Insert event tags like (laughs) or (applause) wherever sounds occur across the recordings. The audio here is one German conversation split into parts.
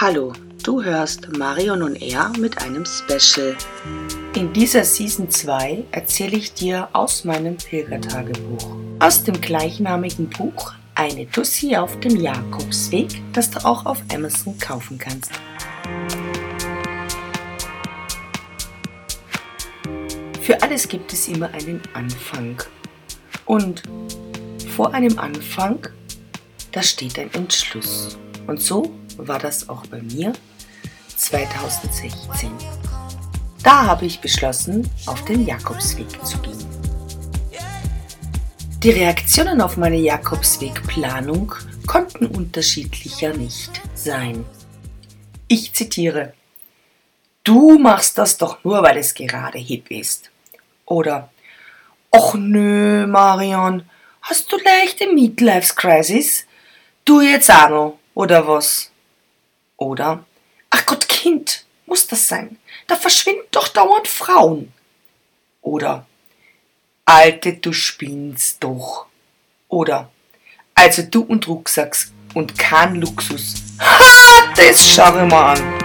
Hallo, du hörst Marion und er mit einem Special. In dieser Season 2 erzähle ich dir aus meinem Pilgertagebuch. Aus dem gleichnamigen Buch Eine Tussi auf dem Jakobsweg, das du auch auf Amazon kaufen kannst. Für alles gibt es immer einen Anfang. Und vor einem Anfang, da steht ein Entschluss. Und so war das auch bei mir 2016. Da habe ich beschlossen, auf den Jakobsweg zu gehen. Die Reaktionen auf meine Jakobswegplanung konnten unterschiedlicher nicht sein. Ich zitiere, Du machst das doch nur, weil es gerade hip ist. Oder, Och nö, Marion, hast du leichte Midlife Crisis? Du jetzt auch noch, oder was? Oder, ach Gott, Kind, muss das sein? Da verschwinden doch dauernd Frauen. Oder, Alte, du spinnst doch. Oder, also du und Rucksacks und kein Luxus. Ha, das schau ich mal an.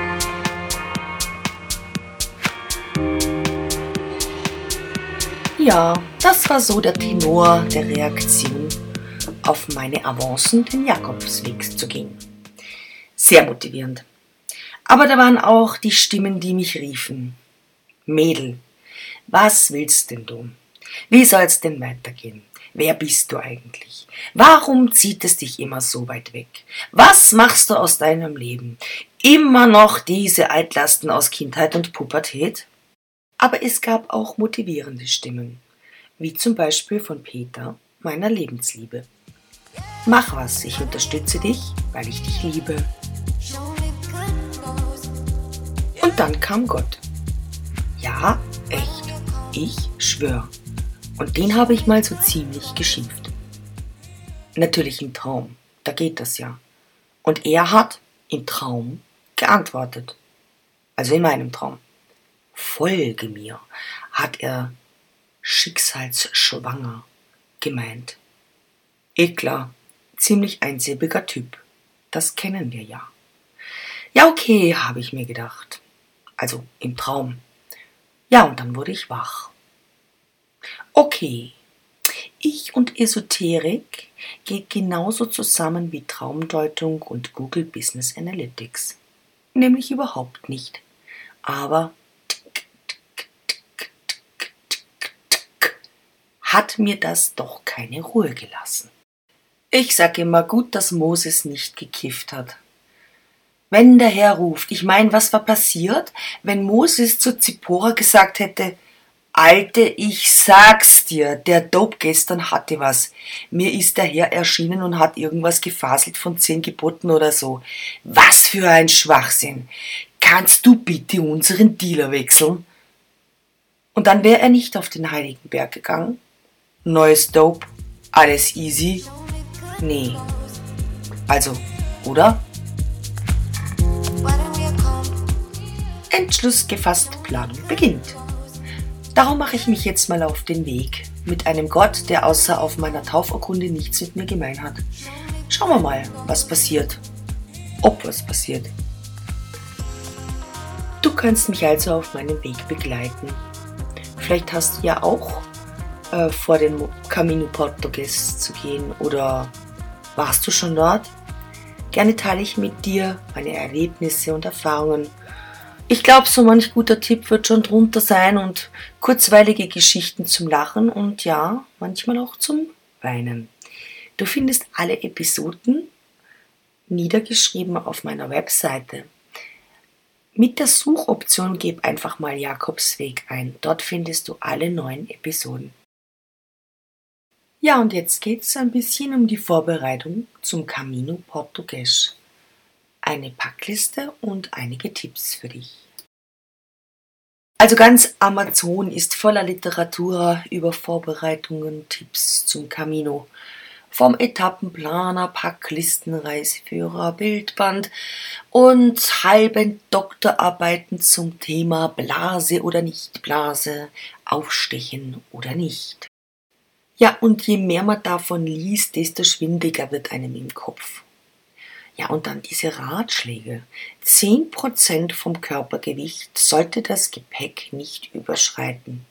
Ja, das war so der Tenor der Reaktion auf meine Avancen, den Jakobsweg zu gehen. Sehr motivierend. Aber da waren auch die Stimmen, die mich riefen. Mädel, was willst denn du? Wie soll's denn weitergehen? Wer bist du eigentlich? Warum zieht es dich immer so weit weg? Was machst du aus deinem Leben? Immer noch diese Altlasten aus Kindheit und Pubertät? Aber es gab auch motivierende Stimmen, wie zum Beispiel von Peter, meiner Lebensliebe. Mach was, ich unterstütze dich, weil ich dich liebe. Und dann kam Gott. Ja, echt, ich schwör. Und den habe ich mal so ziemlich geschimpft. Natürlich im Traum, da geht das ja. Und er hat im Traum geantwortet. Also in meinem Traum. Folge mir, hat er schicksalsschwanger gemeint. Eklar, ziemlich einsilbiger Typ. Das kennen wir ja. Ja, okay, habe ich mir gedacht also im Traum. Ja, und dann wurde ich wach. Okay, ich und Esoterik geht genauso zusammen wie Traumdeutung und Google Business Analytics. Nämlich überhaupt nicht. Aber hat mir das doch keine Ruhe gelassen. Ich sage immer gut, dass Moses nicht gekifft hat wenn der Herr ruft. Ich meine, was war passiert, wenn Moses zu Zippora gesagt hätte, Alte, ich sag's dir, der Dope gestern hatte was. Mir ist der Herr erschienen und hat irgendwas gefaselt von zehn Geboten oder so. Was für ein Schwachsinn. Kannst du bitte unseren Dealer wechseln? Und dann wäre er nicht auf den Heiligen Berg gegangen. Neues Dope, alles easy. Nee. Also, oder? Entschluss gefasst, Planung beginnt. Darum mache ich mich jetzt mal auf den Weg mit einem Gott, der außer auf meiner Taufurkunde nichts mit mir gemein hat. Schauen wir mal, was passiert. Ob was passiert. Du kannst mich also auf meinem Weg begleiten. Vielleicht hast du ja auch äh, vor, den Camino Portugues zu gehen oder warst du schon dort? Gerne teile ich mit dir meine Erlebnisse und Erfahrungen ich glaube, so manch guter Tipp wird schon drunter sein und kurzweilige Geschichten zum Lachen und ja, manchmal auch zum Weinen. Du findest alle Episoden niedergeschrieben auf meiner Webseite. Mit der Suchoption gib einfach mal Jakobsweg ein. Dort findest du alle neuen Episoden. Ja, und jetzt geht es ein bisschen um die Vorbereitung zum Camino Portugues eine Packliste und einige Tipps für dich. Also ganz Amazon ist voller Literatur über Vorbereitungen, Tipps zum Camino. Vom Etappenplaner, Packlisten, Reiseführer, Bildband und halben Doktorarbeiten zum Thema Blase oder nicht Blase, Aufstechen oder nicht. Ja, und je mehr man davon liest, desto schwindiger wird einem im Kopf. Ja, und dann diese Ratschläge. 10% vom Körpergewicht sollte das Gepäck nicht überschreiten.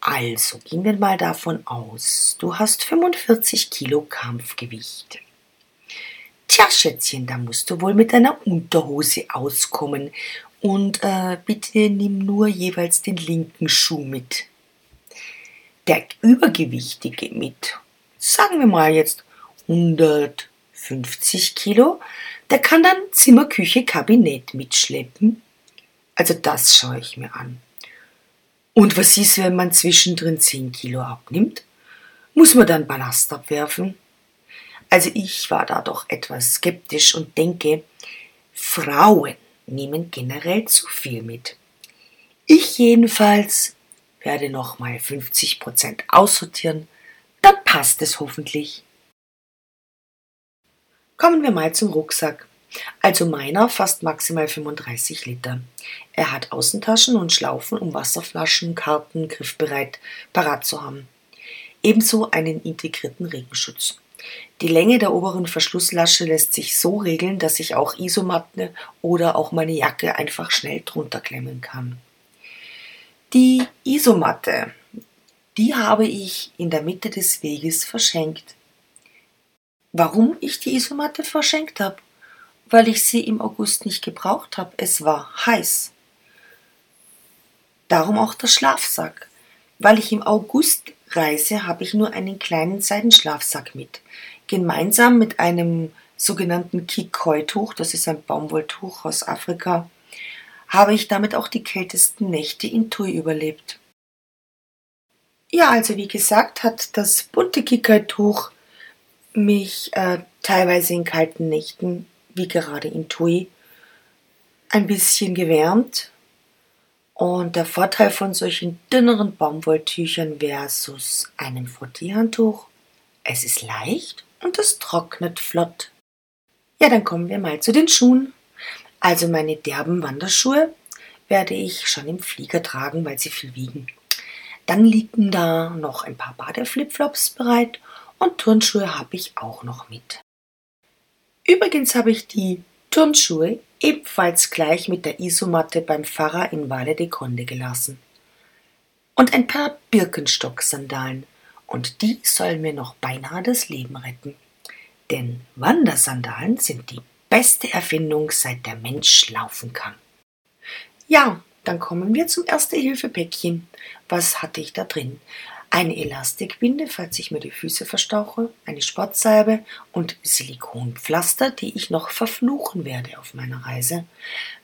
Also gehen wir mal davon aus, du hast 45 Kilo Kampfgewicht. Tja, Schätzchen, da musst du wohl mit deiner Unterhose auskommen und äh, bitte nimm nur jeweils den linken Schuh mit. Der Übergewichtige mit, sagen wir mal jetzt 150 Kilo, der kann dann Zimmer, Küche, Kabinett mitschleppen. Also das schaue ich mir an. Und was ist, wenn man zwischendrin 10 Kilo abnimmt? Muss man dann Ballast abwerfen? Also ich war da doch etwas skeptisch und denke, Frauen nehmen generell zu viel mit. Ich jedenfalls werde nochmal 50% aussortieren, dann passt es hoffentlich. Kommen wir mal zum Rucksack. Also meiner fasst maximal 35 Liter. Er hat Außentaschen und Schlaufen, um Wasserflaschen, Karten griffbereit parat zu haben. Ebenso einen integrierten Regenschutz. Die Länge der oberen Verschlusslasche lässt sich so regeln, dass ich auch Isomatte oder auch meine Jacke einfach schnell drunter klemmen kann. Die Isomatte, die habe ich in der Mitte des Weges verschenkt. Warum ich die Isomatte verschenkt habe? Weil ich sie im August nicht gebraucht habe. Es war heiß. Darum auch der Schlafsack. Weil ich im August reise, habe ich nur einen kleinen Seidenschlafsack mit. Gemeinsam mit einem sogenannten Kikoi-Tuch, das ist ein Baumwolltuch aus Afrika, habe ich damit auch die kältesten Nächte in Tui überlebt. Ja, also wie gesagt, hat das bunte Kikoi-Tuch mich äh, teilweise in kalten Nächten, wie gerade in Tui, ein bisschen gewärmt. Und der Vorteil von solchen dünneren Baumwolltüchern versus einem Frottierhandtuch, es ist leicht und es trocknet flott. Ja, dann kommen wir mal zu den Schuhen. Also meine derben Wanderschuhe werde ich schon im Flieger tragen, weil sie viel wiegen. Dann liegen da noch ein paar Badeflipflops bereit und Turnschuhe habe ich auch noch mit. Übrigens habe ich die Turnschuhe ebenfalls gleich mit der Isomatte beim Pfarrer in Valle de Conde gelassen. Und ein paar Birkenstock-Sandalen, und die sollen mir noch beinahe das Leben retten. Denn Wandersandalen sind die beste Erfindung, seit der Mensch laufen kann. Ja, dann kommen wir zum Erste-Hilfe-Päckchen. Was hatte ich da drin? Eine Elastikbinde, falls ich mir die Füße verstauche, eine Sportsalbe und Silikonpflaster, die ich noch verfluchen werde auf meiner Reise,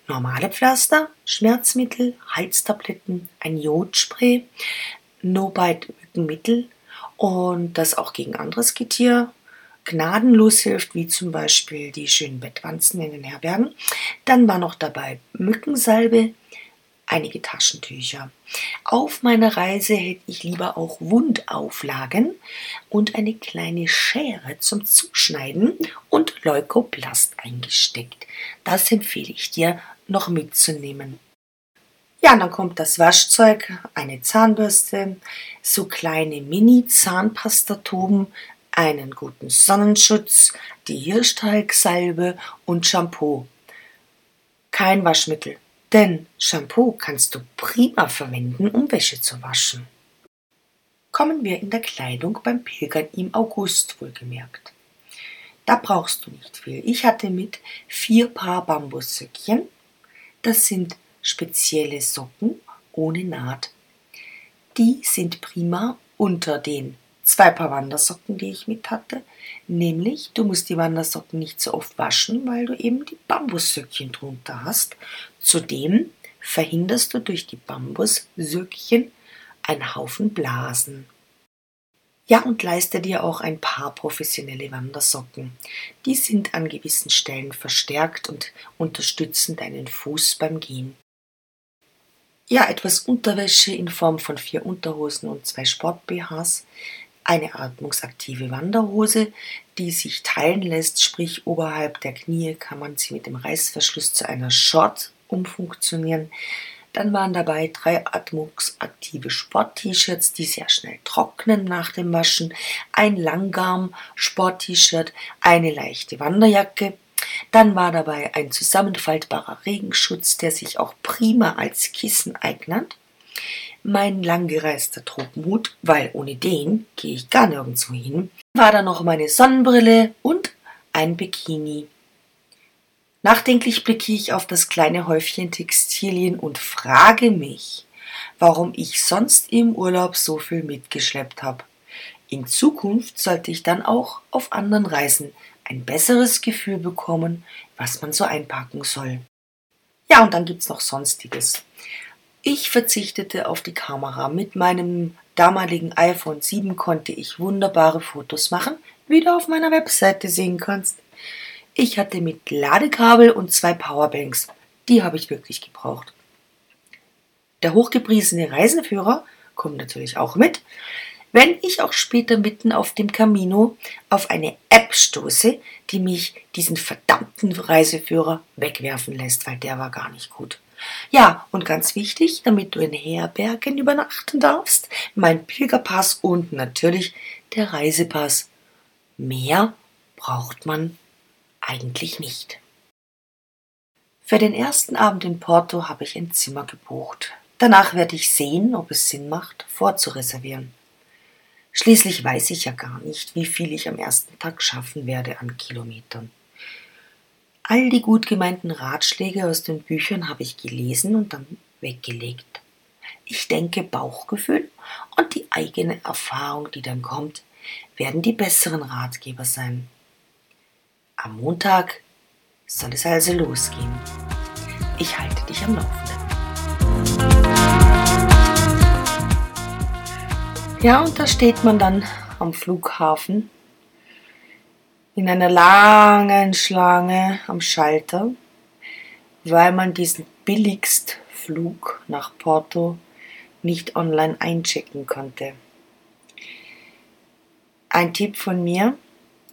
normale Pflaster, Schmerzmittel, Halstabletten, ein Jodspray, No-Bite Mückenmittel und das auch gegen anderes Getier gnadenlos hilft, wie zum Beispiel die schönen Bettwanzen in den Herbergen. Dann war noch dabei Mückensalbe, einige Taschentücher. Auf meiner Reise hätte ich lieber auch Wundauflagen und eine kleine Schere zum Zuschneiden und Leukoplast eingesteckt. Das empfehle ich dir noch mitzunehmen. Ja, dann kommt das Waschzeug, eine Zahnbürste, so kleine Mini-Zahnpastatuben, einen guten Sonnenschutz, die Hirschtalgsalbe und Shampoo. Kein Waschmittel, denn Shampoo kannst du prima verwenden, um Wäsche zu waschen. Kommen wir in der Kleidung beim Pilgern im August wohlgemerkt. Da brauchst du nicht viel. Ich hatte mit vier Paar Bambussöckchen. Das sind spezielle Socken ohne Naht. Die sind prima unter den zwei Paar Wandersocken, die ich mit hatte. Nämlich, du musst die Wandersocken nicht so oft waschen, weil du eben die Bambussöckchen drunter hast. Zudem verhinderst du durch die Bambussöckchen einen Haufen Blasen. Ja, und leiste dir auch ein paar professionelle Wandersocken. Die sind an gewissen Stellen verstärkt und unterstützen deinen Fuß beim Gehen. Ja, etwas Unterwäsche in Form von vier Unterhosen und zwei Sport-BHs eine atmungsaktive Wanderhose, die sich teilen lässt, sprich oberhalb der Knie kann man sie mit dem Reißverschluss zu einer Short umfunktionieren. Dann waren dabei drei atmungsaktive Sport-T-Shirts, die sehr schnell trocknen nach dem Waschen, ein Langgarm-Sport-T-Shirt, eine leichte Wanderjacke Dann war dabei ein zusammenfaltbarer Regenschutz, der sich auch prima als Kissen eignet. Mein langgereister Tropenhut, weil ohne den gehe ich gar nirgendwo hin. War da noch meine Sonnenbrille und ein Bikini. Nachdenklich blicke ich auf das kleine Häufchen Textilien und frage mich, warum ich sonst im Urlaub so viel mitgeschleppt habe. In Zukunft sollte ich dann auch auf anderen Reisen ein besseres Gefühl bekommen, was man so einpacken soll. Ja, und dann gibt's noch Sonstiges. Ich verzichtete auf die Kamera. Mit meinem damaligen iPhone 7 konnte ich wunderbare Fotos machen, wie du auf meiner Webseite sehen kannst. Ich hatte mit Ladekabel und zwei Powerbanks. Die habe ich wirklich gebraucht. Der hochgepriesene Reiseführer kommt natürlich auch mit, wenn ich auch später mitten auf dem Camino auf eine App stoße, die mich diesen verdammten Reiseführer wegwerfen lässt, weil der war gar nicht gut. Ja, und ganz wichtig, damit du in Herbergen übernachten darfst, mein Pilgerpass und natürlich der Reisepass. Mehr braucht man eigentlich nicht. Für den ersten Abend in Porto habe ich ein Zimmer gebucht. Danach werde ich sehen, ob es Sinn macht, vorzureservieren. Schließlich weiß ich ja gar nicht, wie viel ich am ersten Tag schaffen werde an Kilometern. All die gut gemeinten Ratschläge aus den Büchern habe ich gelesen und dann weggelegt. Ich denke, Bauchgefühl und die eigene Erfahrung, die dann kommt, werden die besseren Ratgeber sein. Am Montag soll es also losgehen. Ich halte dich am Laufenden. Ja, und da steht man dann am Flughafen in einer langen Schlange am Schalter, weil man diesen Billigstflug nach Porto nicht online einchecken konnte. Ein Tipp von mir,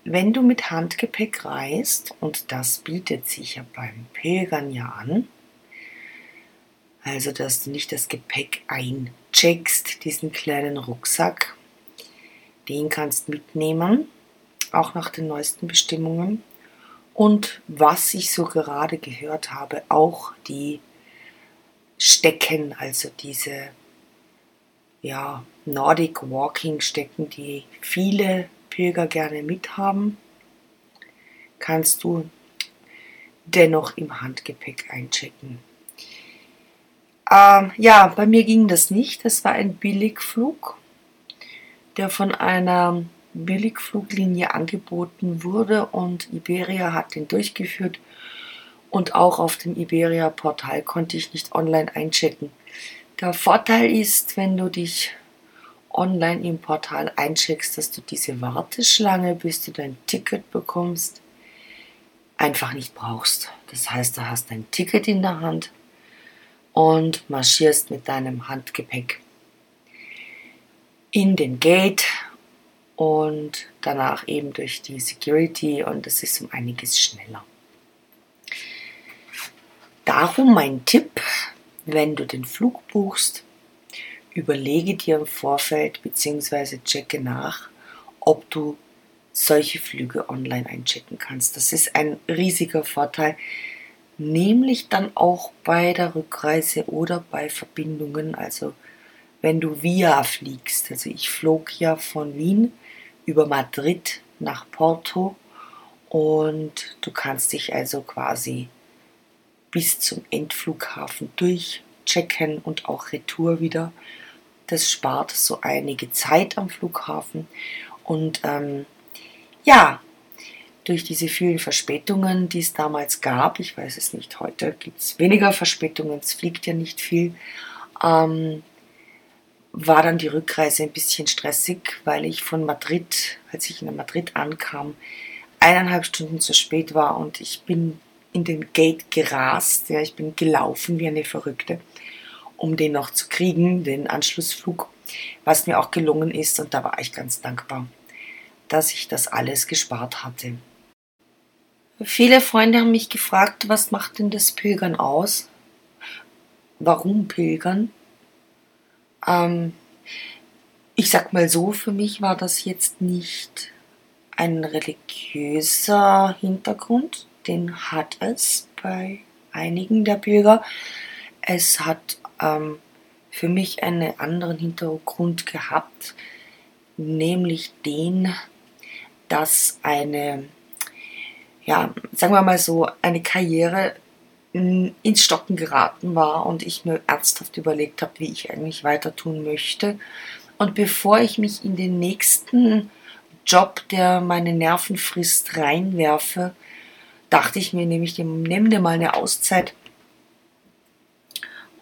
wenn du mit Handgepäck reist, und das bietet sich ja beim Pilgern ja an, also dass du nicht das Gepäck eincheckst, diesen kleinen Rucksack, den kannst mitnehmen, auch nach den neuesten Bestimmungen. Und was ich so gerade gehört habe, auch die Stecken, also diese ja, Nordic Walking Stecken, die viele Pilger gerne mithaben, kannst du dennoch im Handgepäck einchecken. Ähm, ja, bei mir ging das nicht. Das war ein Billigflug, der von einer Billigfluglinie angeboten wurde und Iberia hat den durchgeführt und auch auf dem Iberia-Portal konnte ich nicht online einchecken. Der Vorteil ist, wenn du dich online im Portal eincheckst, dass du diese Warteschlange, bis du dein Ticket bekommst, einfach nicht brauchst. Das heißt, du hast dein Ticket in der Hand und marschierst mit deinem Handgepäck in den Gate und danach eben durch die Security und es ist um einiges schneller. Darum mein Tipp, wenn du den Flug buchst, überlege dir im Vorfeld bzw. checke nach, ob du solche Flüge online einchecken kannst. Das ist ein riesiger Vorteil, nämlich dann auch bei der Rückreise oder bei Verbindungen, also wenn du via fliegst. Also ich flog ja von Wien über Madrid nach Porto und du kannst dich also quasi bis zum Endflughafen durchchecken und auch Retour wieder. Das spart so einige Zeit am Flughafen. Und ähm, ja, durch diese vielen Verspätungen, die es damals gab, ich weiß es nicht, heute gibt es weniger Verspätungen, es fliegt ja nicht viel, ähm, war dann die Rückreise ein bisschen stressig, weil ich von Madrid, als ich in Madrid ankam, eineinhalb Stunden zu spät war und ich bin in den Gate gerast, ja, ich bin gelaufen wie eine Verrückte, um den noch zu kriegen, den Anschlussflug, was mir auch gelungen ist und da war ich ganz dankbar, dass ich das alles gespart hatte. Viele Freunde haben mich gefragt, was macht denn das Pilgern aus? Warum Pilgern? Ähm, ich sag mal so, für mich war das jetzt nicht ein religiöser Hintergrund, den hat es bei einigen der Bürger. Es hat ähm, für mich einen anderen Hintergrund gehabt, nämlich den, dass eine, ja, sagen wir mal so, eine Karriere ins Stocken geraten war und ich mir ernsthaft überlegt habe, wie ich eigentlich weiter tun möchte. Und bevor ich mich in den nächsten Job, der meine Nerven frisst, reinwerfe, dachte ich mir, nehme ich dem, dir mal eine Auszeit.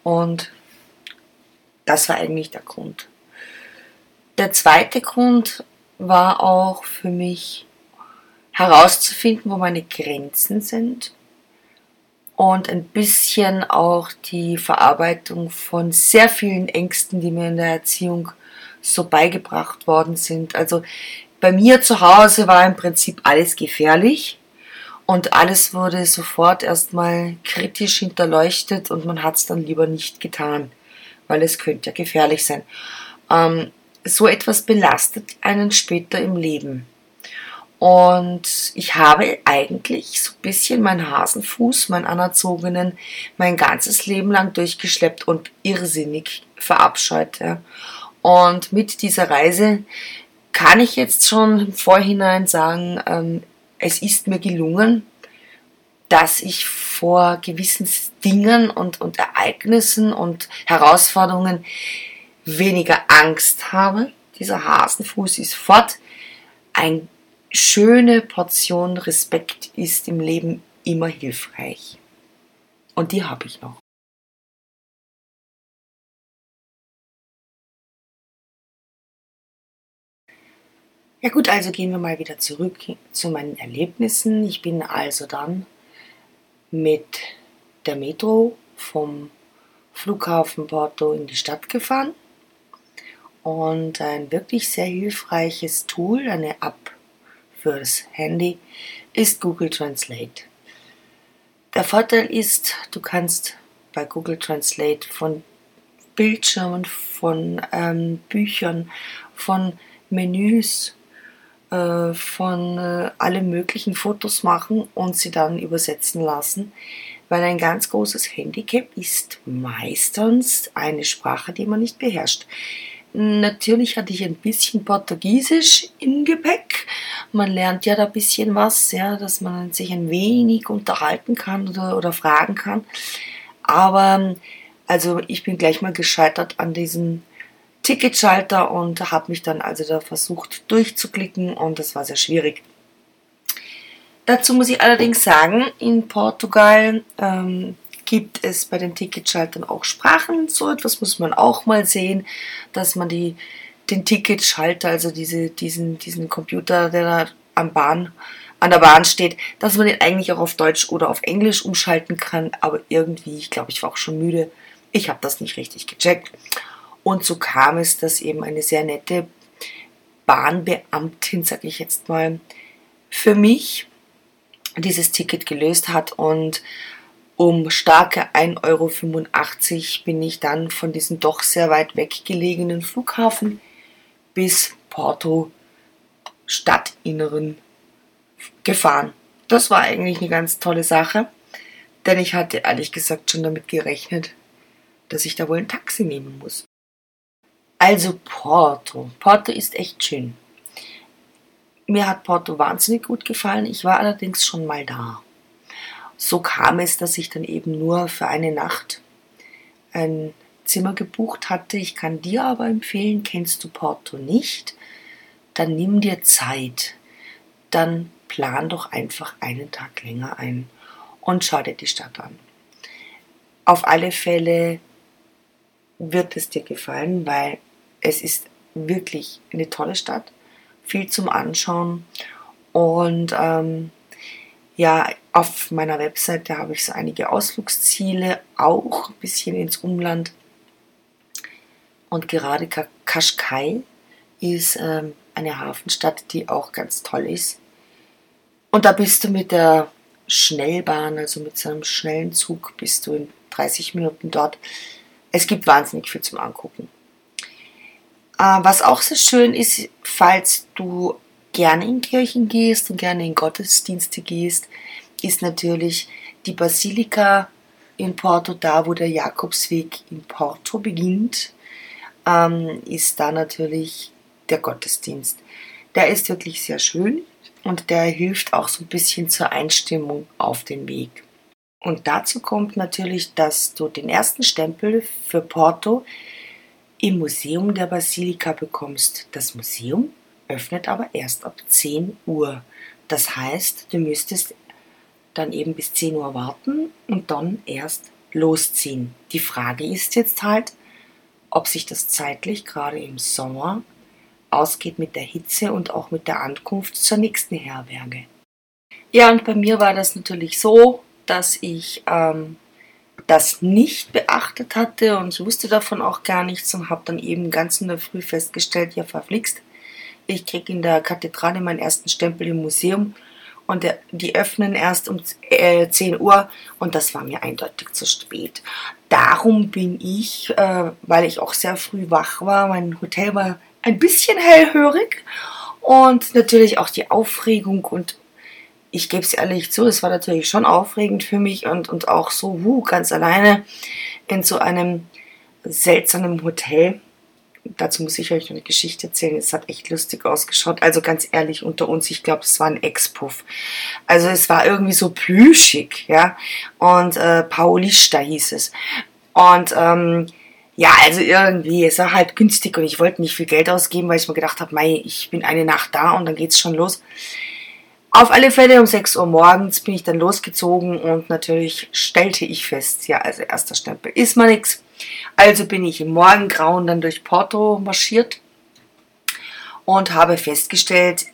Und das war eigentlich der Grund. Der zweite Grund war auch für mich herauszufinden, wo meine Grenzen sind und ein bisschen auch die Verarbeitung von sehr vielen Ängsten, die mir in der Erziehung so beigebracht worden sind. Also bei mir zu Hause war im Prinzip alles gefährlich und alles wurde sofort erstmal kritisch hinterleuchtet und man hat es dann lieber nicht getan, weil es könnte ja gefährlich sein. Ähm, so etwas belastet einen später im Leben. Und ich habe eigentlich so ein bisschen meinen Hasenfuß, meinen anerzogenen, mein ganzes Leben lang durchgeschleppt und irrsinnig verabscheut. Ja. Und mit dieser Reise kann ich jetzt schon im Vorhinein sagen, ähm, es ist mir gelungen, dass ich vor gewissen Dingen und, und Ereignissen und Herausforderungen weniger Angst habe. Dieser Hasenfuß ist fort. Ein schöne Portion Respekt ist im Leben immer hilfreich. Und die habe ich noch. Ja gut, also gehen wir mal wieder zurück zu meinen Erlebnissen. Ich bin also dann mit der Metro vom Flughafen Porto in die Stadt gefahren und ein wirklich sehr hilfreiches Tool, eine App fürs Handy ist Google Translate. Der Vorteil ist, du kannst bei Google Translate von Bildschirmen, von ähm, Büchern, von Menüs, äh, von äh, alle möglichen Fotos machen und sie dann übersetzen lassen. Weil ein ganz großes Handicap ist meistens eine Sprache, die man nicht beherrscht. Natürlich hatte ich ein bisschen Portugiesisch im Gepäck. Man lernt ja da ein bisschen was, ja, dass man sich ein wenig unterhalten kann oder, oder fragen kann. Aber also ich bin gleich mal gescheitert an diesem Ticketschalter und habe mich dann also da versucht durchzuklicken und das war sehr schwierig. Dazu muss ich allerdings sagen, in Portugal ähm, gibt es bei den Ticketschaltern auch Sprachen. So etwas muss man auch mal sehen, dass man die, den Ticketschalter, also diese, diesen, diesen Computer, der da am Bahn, an der Bahn steht, dass man den eigentlich auch auf Deutsch oder auf Englisch umschalten kann. Aber irgendwie, ich glaube, ich war auch schon müde. Ich habe das nicht richtig gecheckt. Und so kam es, dass eben eine sehr nette Bahnbeamtin, sage ich jetzt mal, für mich dieses Ticket gelöst hat und um starke 1,85 Euro bin ich dann von diesem doch sehr weit weg gelegenen Flughafen bis Porto Stadtinneren gefahren. Das war eigentlich eine ganz tolle Sache, denn ich hatte ehrlich gesagt schon damit gerechnet, dass ich da wohl ein Taxi nehmen muss. Also Porto. Porto ist echt schön. Mir hat Porto wahnsinnig gut gefallen. Ich war allerdings schon mal da so kam es, dass ich dann eben nur für eine Nacht ein Zimmer gebucht hatte. Ich kann dir aber empfehlen, kennst du Porto nicht, dann nimm dir Zeit. Dann plan doch einfach einen Tag länger ein und schau dir die Stadt an. Auf alle Fälle wird es dir gefallen, weil es ist wirklich eine tolle Stadt, viel zum Anschauen und ähm, ja, auf meiner Webseite habe ich so einige Ausflugsziele, auch ein bisschen ins Umland. Und gerade Kaschkai ist ähm, eine Hafenstadt, die auch ganz toll ist. Und da bist du mit der Schnellbahn, also mit so einem schnellen Zug, bist du in 30 Minuten dort. Es gibt wahnsinnig viel zum Angucken. Äh, was auch sehr schön ist, falls du gerne in Kirchen gehst und gerne in Gottesdienste gehst, ist natürlich die Basilika in Porto, da wo der Jakobsweg in Porto beginnt, ähm, ist da natürlich der Gottesdienst. Der ist wirklich sehr schön und der hilft auch so ein bisschen zur Einstimmung auf den Weg. Und dazu kommt natürlich, dass du den ersten Stempel für Porto im Museum der Basilika bekommst. Das Museum öffnet aber erst ab 10 Uhr. Das heißt, du müsstest dann eben bis 10 Uhr warten und dann erst losziehen. Die Frage ist jetzt halt, ob sich das zeitlich gerade im Sommer ausgeht mit der Hitze und auch mit der Ankunft zur nächsten Herberge. Ja, und bei mir war das natürlich so, dass ich ähm, das nicht beachtet hatte und ich wusste davon auch gar nichts und habe dann eben ganz in der Früh festgestellt, ja verflixt, ich kriege in der Kathedrale meinen ersten Stempel im Museum und der, die öffnen erst um äh, 10 Uhr und das war mir eindeutig zu spät. Darum bin ich, äh, weil ich auch sehr früh wach war, mein Hotel war ein bisschen hellhörig und natürlich auch die Aufregung und ich gebe es ehrlich zu, es war natürlich schon aufregend für mich und, und auch so wuh, ganz alleine in so einem seltsamen Hotel. Dazu muss ich euch eine Geschichte erzählen. Es hat echt lustig ausgeschaut. Also ganz ehrlich unter uns, ich glaube, es war ein Ex-Puff. Also es war irgendwie so plüschig, ja. Und äh, Paulista hieß es. Und ähm, ja, also irgendwie, es war halt günstig und ich wollte nicht viel Geld ausgeben, weil ich mir gedacht habe, mei, ich bin eine Nacht da und dann geht's schon los. Auf alle Fälle um 6 Uhr morgens bin ich dann losgezogen und natürlich stellte ich fest, ja, also erster Stempel ist mal nix. Also bin ich im Morgengrauen dann durch Porto marschiert und habe festgestellt,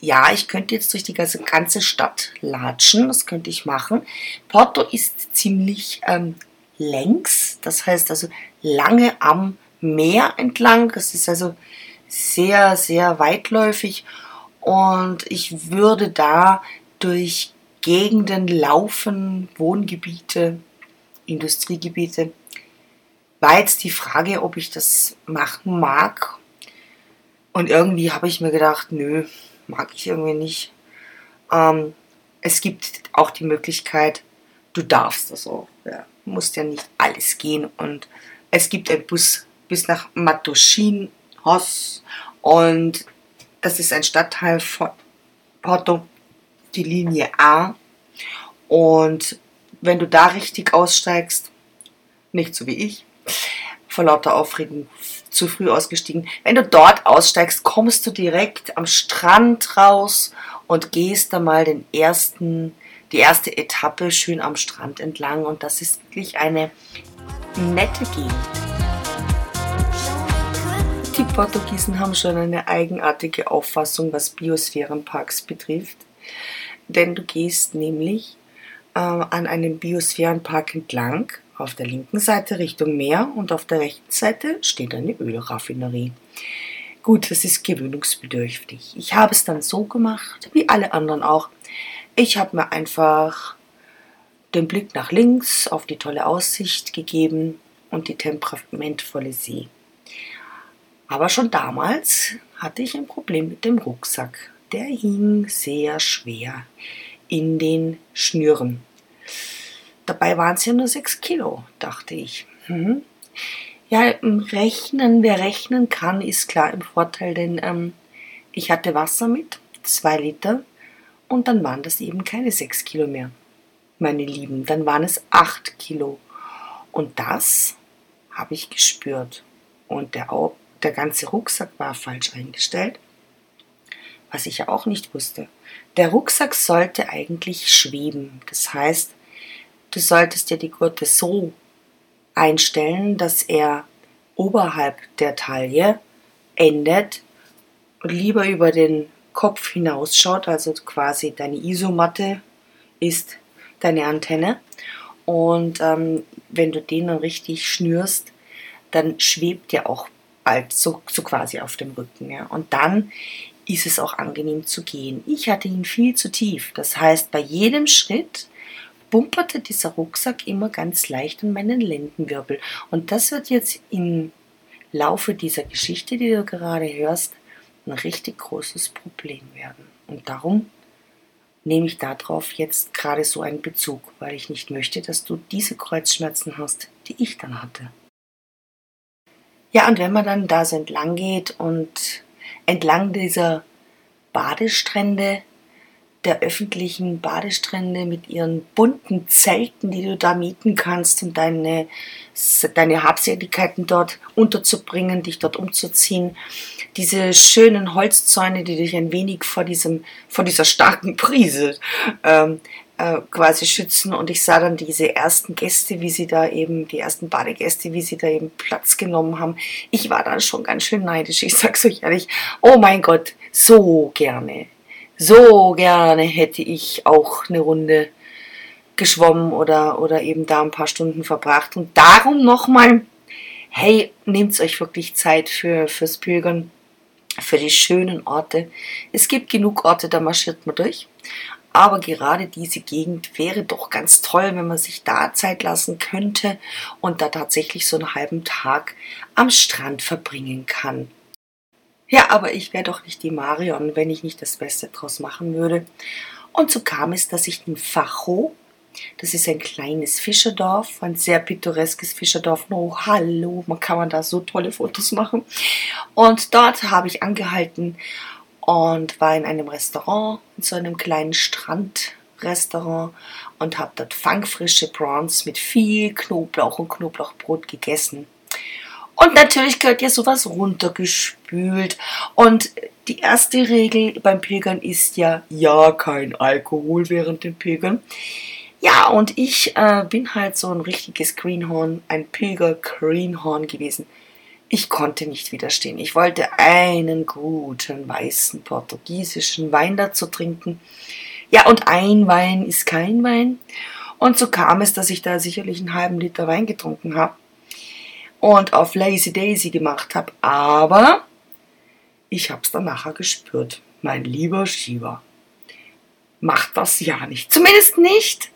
ja, ich könnte jetzt durch die ganze Stadt latschen, das könnte ich machen. Porto ist ziemlich ähm, längs, das heißt also lange am Meer entlang. Es ist also sehr, sehr weitläufig und ich würde da durch Gegenden laufen, Wohngebiete, Industriegebiete. War jetzt die Frage, ob ich das machen mag. Und irgendwie habe ich mir gedacht, nö, mag ich irgendwie nicht. Ähm, es gibt auch die Möglichkeit, du darfst das auch. Ja, musst ja nicht alles gehen. Und es gibt einen Bus bis nach Matoschin, Hoss. Und das ist ein Stadtteil von Porto, die Linie A. Und wenn du da richtig aussteigst, nicht so wie ich, vor lauter Aufregung zu früh ausgestiegen. Wenn du dort aussteigst, kommst du direkt am Strand raus und gehst da mal den ersten, die erste Etappe schön am Strand entlang. Und das ist wirklich eine nette Gegend. Die Portugiesen haben schon eine eigenartige Auffassung, was Biosphärenparks betrifft. Denn du gehst nämlich äh, an einem Biosphärenpark entlang, auf der linken Seite Richtung Meer und auf der rechten Seite steht eine Ölraffinerie. Gut, das ist gewöhnungsbedürftig. Ich habe es dann so gemacht, wie alle anderen auch. Ich habe mir einfach den Blick nach links auf die tolle Aussicht gegeben und die temperamentvolle See. Aber schon damals hatte ich ein Problem mit dem Rucksack. Der hing sehr schwer in den Schnüren. Dabei waren es ja nur sechs Kilo, dachte ich. Mhm. Ja, Rechnen, wer rechnen kann, ist klar im Vorteil, denn ähm, ich hatte Wasser mit, zwei Liter, und dann waren das eben keine sechs Kilo mehr. Meine Lieben, dann waren es acht Kilo. Und das habe ich gespürt. Und der der ganze Rucksack war falsch eingestellt, was ich ja auch nicht wusste. Der Rucksack sollte eigentlich schweben. Das heißt, du solltest dir die Gurte so einstellen, dass er oberhalb der Taille endet und lieber über den Kopf hinausschaut, also quasi deine Isomatte ist deine Antenne. Und ähm, wenn du den dann richtig schnürst, dann schwebt der auch bald so, so quasi auf dem Rücken. Ja. Und dann ist es auch angenehm zu gehen. Ich hatte ihn viel zu tief. Das heißt, bei jedem Schritt bumperte dieser Rucksack immer ganz leicht an meinen Lendenwirbel. Und das wird jetzt im Laufe dieser Geschichte, die du gerade hörst, ein richtig großes Problem werden. Und darum nehme ich darauf jetzt gerade so einen Bezug, weil ich nicht möchte, dass du diese Kreuzschmerzen hast, die ich dann hatte. Ja, und wenn man dann da so entlang geht und entlang dieser Badestrände der öffentlichen Badestrände mit ihren bunten Zelten, die du da mieten kannst, um deine, deine Habseligkeiten dort unterzubringen, dich dort umzuziehen. Diese schönen Holzzäune, die dich ein wenig vor, diesem, vor dieser starken Prise ähm, äh, quasi schützen. Und ich sah dann diese ersten Gäste, wie sie da eben, die ersten Badegäste, wie sie da eben Platz genommen haben. Ich war dann schon ganz schön neidisch. Ich sag's euch ehrlich, oh mein Gott, so gerne so gerne hätte ich auch eine Runde geschwommen oder, oder eben da ein paar Stunden verbracht. Und darum nochmal, hey, nehmt euch wirklich Zeit für, fürs Pilgern, für die schönen Orte. Es gibt genug Orte, da marschiert man durch. Aber gerade diese Gegend wäre doch ganz toll, wenn man sich da Zeit lassen könnte und da tatsächlich so einen halben Tag am Strand verbringen kann. Ja, aber ich wäre doch nicht die Marion, wenn ich nicht das Beste draus machen würde. Und so kam es, dass ich den Facho, das ist ein kleines Fischerdorf, ein sehr pittoreskes Fischerdorf. Oh, hallo, man kann man da so tolle Fotos machen. Und dort habe ich angehalten und war in einem Restaurant, in so einem kleinen Strandrestaurant und habe dort fangfrische Prawns mit viel Knoblauch und Knoblauchbrot gegessen. Und natürlich gehört ja sowas runtergespült. Und die erste Regel beim Pilgern ist ja, ja, kein Alkohol während dem Pilgern. Ja, und ich äh, bin halt so ein richtiges Greenhorn, ein Pilger-Greenhorn gewesen. Ich konnte nicht widerstehen. Ich wollte einen guten weißen portugiesischen Wein dazu trinken. Ja, und ein Wein ist kein Wein. Und so kam es, dass ich da sicherlich einen halben Liter Wein getrunken habe und auf Lazy Daisy gemacht habe. Aber ich habe es dann nachher gespürt. Mein lieber Shiva, macht das ja nicht. Zumindest nicht.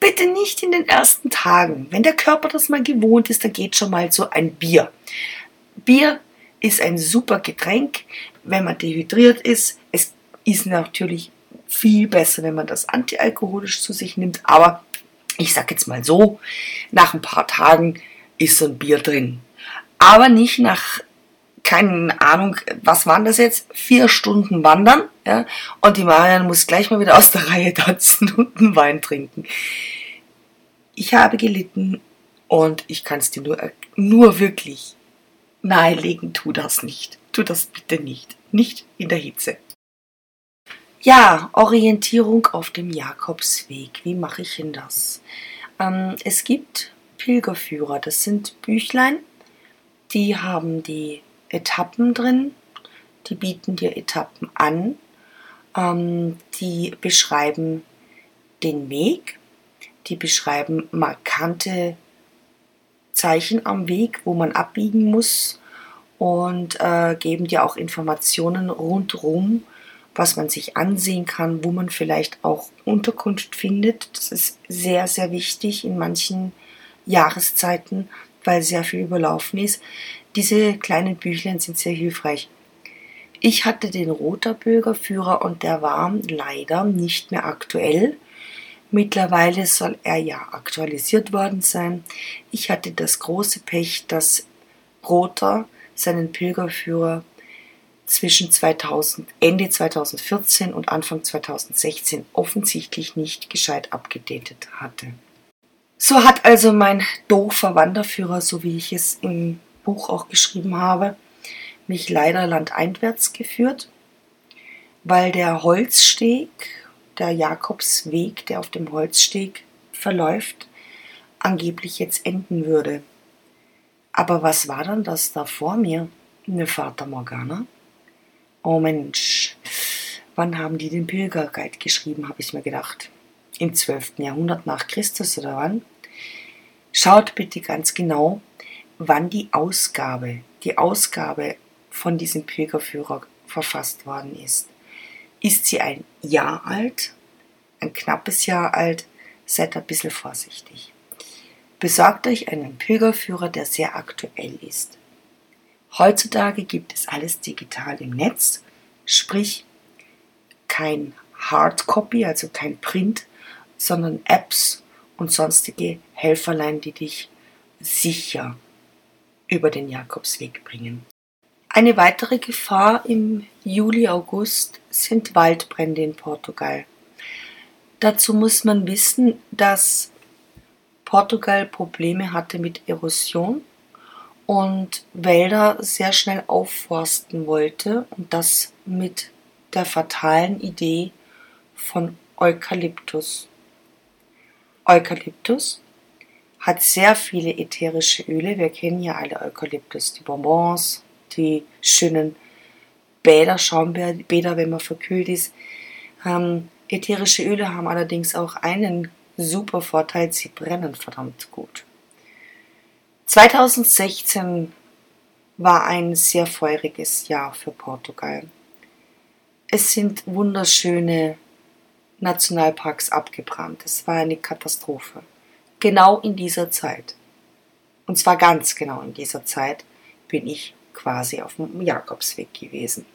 Bitte nicht in den ersten Tagen. Wenn der Körper das mal gewohnt ist, dann geht schon mal so ein Bier. Bier ist ein super Getränk, wenn man dehydriert ist. Es ist natürlich viel besser, wenn man das antialkoholisch zu sich nimmt. Aber ich sage jetzt mal so, nach ein paar Tagen ist so ein Bier drin. Aber nicht nach, keine Ahnung, was waren das jetzt? Vier Stunden wandern, ja, und die Marian muss gleich mal wieder aus der Reihe tanzen (laughs) und einen Wein trinken. Ich habe gelitten und ich kann es dir nur, nur wirklich nahelegen, tu das nicht. Tu das bitte nicht. Nicht in der Hitze. Ja, Orientierung auf dem Jakobsweg. Wie mache ich denn das? Ähm, es gibt Pilgerführer. Das sind Büchlein, die haben die Etappen drin, die bieten dir Etappen an, ähm, die beschreiben den Weg, die beschreiben markante Zeichen am Weg, wo man abbiegen muss und äh, geben dir auch Informationen rundherum, was man sich ansehen kann, wo man vielleicht auch Unterkunft findet. Das ist sehr, sehr wichtig in manchen Jahreszeiten, weil sehr viel überlaufen ist. Diese kleinen Büchlein sind sehr hilfreich. Ich hatte den Roter Bürgerführer und der war leider nicht mehr aktuell. Mittlerweile soll er ja aktualisiert worden sein. Ich hatte das große Pech, dass Roter seinen Pilgerführer zwischen 2000, Ende 2014 und Anfang 2016 offensichtlich nicht gescheit abgedatet hatte. So hat also mein doofer Wanderführer, so wie ich es im Buch auch geschrieben habe, mich leider landeinwärts geführt, weil der Holzsteg, der Jakobsweg, der auf dem Holzsteg verläuft, angeblich jetzt enden würde. Aber was war dann das da vor mir? Eine Fata Morgana? Oh Mensch, wann haben die den Pilgerguide geschrieben, habe ich mir gedacht. Im 12. Jahrhundert nach Christus oder wann? Schaut bitte ganz genau, wann die Ausgabe, die Ausgabe von diesem Pilgerführer verfasst worden ist. Ist sie ein Jahr alt, ein knappes Jahr alt, seid ein bisschen vorsichtig. Besorgt euch einen Pilgerführer, der sehr aktuell ist. Heutzutage gibt es alles digital im Netz, sprich kein Hardcopy, also kein Print, sondern Apps und sonstige Helferlein, die dich sicher über den Jakobsweg bringen. Eine weitere Gefahr im Juli, August sind Waldbrände in Portugal. Dazu muss man wissen, dass Portugal Probleme hatte mit Erosion und Wälder sehr schnell aufforsten wollte und das mit der fatalen Idee von Eukalyptus. Eukalyptus hat sehr viele ätherische Öle. Wir kennen ja alle Eukalyptus, die Bonbons, die schönen Bäder, Schaumbäder, wenn man verkühlt ist. Ähm, ätherische Öle haben allerdings auch einen super Vorteil, sie brennen verdammt gut. 2016 war ein sehr feuriges Jahr für Portugal. Es sind wunderschöne Nationalparks abgebrannt. Es war eine Katastrophe. Genau in dieser Zeit. Und zwar ganz genau in dieser Zeit bin ich quasi auf dem Jakobsweg gewesen.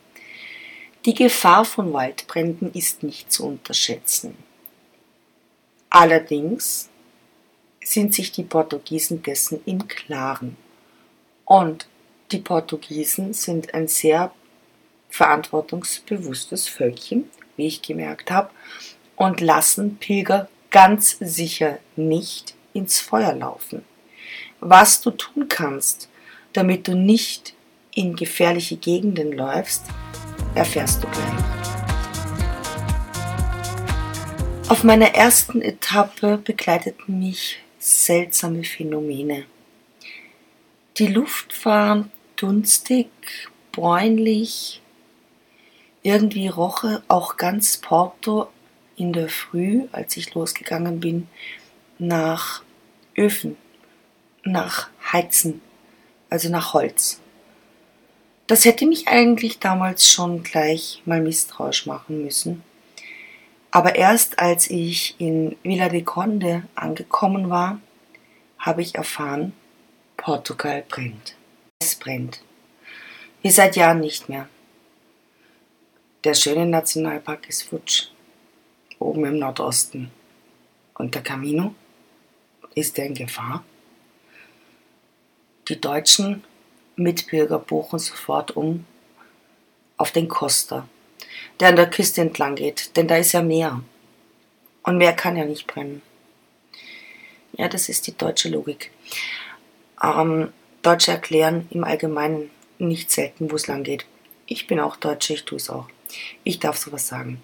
Die Gefahr von Waldbränden ist nicht zu unterschätzen. Allerdings sind sich die Portugiesen dessen im Klaren. Und die Portugiesen sind ein sehr verantwortungsbewusstes Völkchen, wie ich gemerkt habe, und lassen Pilger ganz sicher nicht ins Feuer laufen. Was du tun kannst, damit du nicht in gefährliche Gegenden läufst, erfährst du gleich. Auf meiner ersten Etappe begleiteten mich seltsame Phänomene. Die Luft war dunstig, bräunlich, irgendwie roche auch ganz Porto in der Früh, als ich losgegangen bin, nach Öfen, nach Heizen, also nach Holz. Das hätte mich eigentlich damals schon gleich mal misstrauisch machen müssen. Aber erst als ich in Villa de Conde angekommen war, habe ich erfahren, Portugal brennt. Es brennt. Wie seit Jahren nicht mehr. Der schöne Nationalpark ist futsch, oben im Nordosten. Und der Camino? Ist er in Gefahr? Die deutschen Mitbürger buchen sofort um auf den Costa, der an der Küste entlang geht, denn da ist ja Meer. Und Meer kann ja nicht brennen. Ja, das ist die deutsche Logik. Ähm, Deutsche erklären im Allgemeinen nicht selten, wo es lang geht. Ich bin auch Deutsche, ich tue es auch. Ich darf sowas sagen.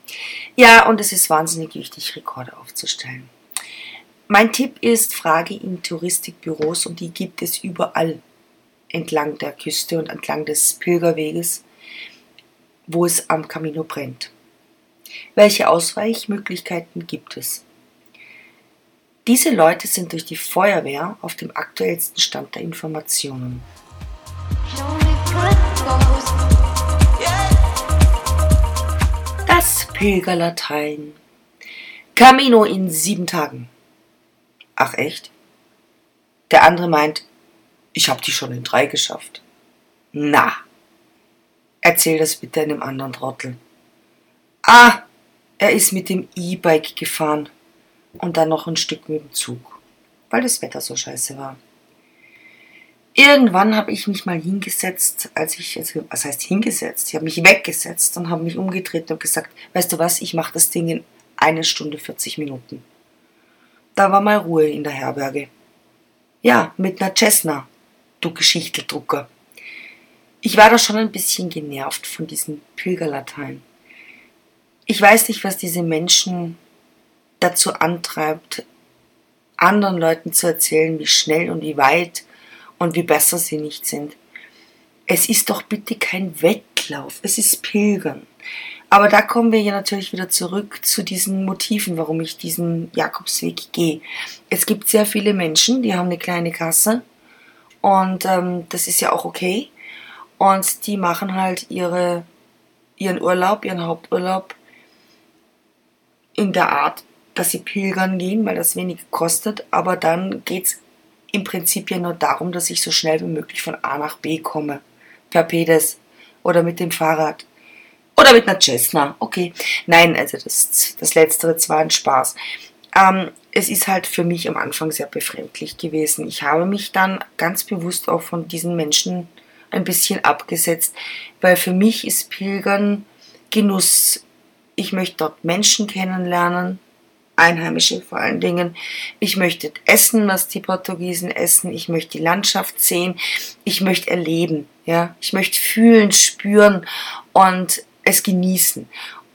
Ja, und es ist wahnsinnig wichtig, Rekorde aufzustellen. Mein Tipp ist, frage in Touristikbüros und die gibt es überall entlang der Küste und entlang des Pilgerweges, wo es am Camino brennt. Welche Ausweichmöglichkeiten gibt es? Diese Leute sind durch die Feuerwehr auf dem aktuellsten Stand der Informationen. Das Pilgerlatein. Camino in sieben Tagen. Ach echt? Der andere meint, ich hab die schon in drei geschafft. Na, erzähl das bitte einem anderen Trottel. Ah, er ist mit dem E-Bike gefahren und dann noch ein Stück mit dem Zug, weil das Wetter so scheiße war. Irgendwann habe ich mich mal hingesetzt, als ich, also, was heißt hingesetzt? Ich habe mich weggesetzt und habe mich umgedreht und gesagt, weißt du was, ich mache das Ding in eine Stunde 40 Minuten. Da war mal Ruhe in der Herberge. Ja, mit einer Cessna, du Geschichteldrucker. Ich war da schon ein bisschen genervt von diesem Pilgerlatein. Ich weiß nicht, was diese Menschen dazu antreibt, anderen Leuten zu erzählen, wie schnell und wie weit und wie besser sie nicht sind. Es ist doch bitte kein Wettlauf, es ist Pilgern. Aber da kommen wir ja natürlich wieder zurück zu diesen Motiven, warum ich diesen Jakobsweg gehe. Es gibt sehr viele Menschen, die haben eine kleine Kasse und ähm, das ist ja auch okay. Und die machen halt ihre, ihren Urlaub, ihren Haupturlaub in der Art, dass sie pilgern gehen, weil das wenig kostet. Aber dann geht es im Prinzip ja nur darum, dass ich so schnell wie möglich von A nach B komme. Per Pedes oder mit dem Fahrrad. Oder mit einer Cessna, okay. Nein, also das, das Letztere war ein Spaß. Ähm, es ist halt für mich am Anfang sehr befremdlich gewesen. Ich habe mich dann ganz bewusst auch von diesen Menschen ein bisschen abgesetzt, weil für mich ist Pilgern Genuss. Ich möchte dort Menschen kennenlernen, Einheimische vor allen Dingen. Ich möchte essen, was die Portugiesen essen. Ich möchte die Landschaft sehen. Ich möchte erleben. Ja, ich möchte fühlen, spüren und es genießen.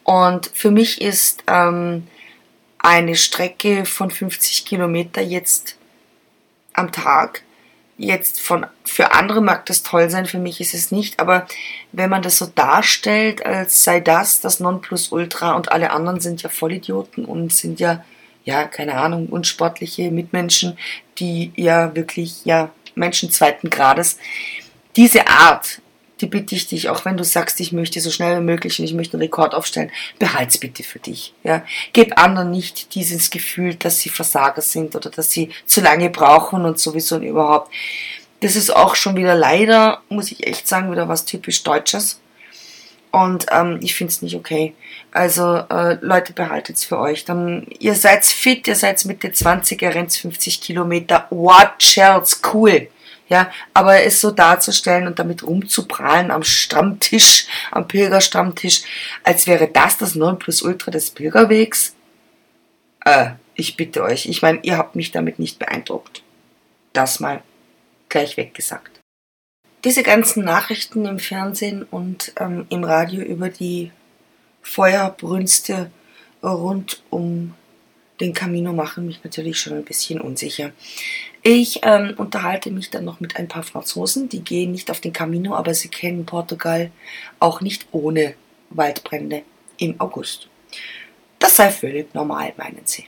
Und für mich ist ähm, eine Strecke von 50 Kilometer jetzt am Tag jetzt von für andere mag das toll sein, für mich ist es nicht, aber wenn man das so darstellt, als sei das das Nonplusultra und alle anderen sind ja Vollidioten und sind ja ja keine Ahnung unsportliche Mitmenschen, die ja wirklich ja Menschen zweiten Grades. Diese Art die bitte ich dich, auch wenn du sagst, ich möchte so schnell wie möglich und ich möchte einen Rekord aufstellen, behalt's bitte für dich. Ja? Gib anderen nicht dieses Gefühl, dass sie Versager sind oder dass sie zu lange brauchen und sowieso und überhaupt. Das ist auch schon wieder leider, muss ich echt sagen, wieder was typisch Deutsches. Und ähm, ich finde es nicht okay. Also äh, Leute, behaltet's für euch. Dann, ihr seid fit, ihr seid Mitte 20, ihr rennt 50 Kilometer. Watch else, cool. Ja, aber es so darzustellen und damit rumzuprallen am Stammtisch, am Pilgerstammtisch, als wäre das das Nonplusultra des Pilgerwegs, äh, ich bitte euch, ich meine, ihr habt mich damit nicht beeindruckt. Das mal gleich weggesagt. Diese ganzen Nachrichten im Fernsehen und ähm, im Radio über die Feuerbrünste rund um den Camino machen mich natürlich schon ein bisschen unsicher. Ich ähm, unterhalte mich dann noch mit ein paar Franzosen, die gehen nicht auf den Camino, aber sie kennen Portugal auch nicht ohne Waldbrände im August. Das sei völlig normal, meinen sie.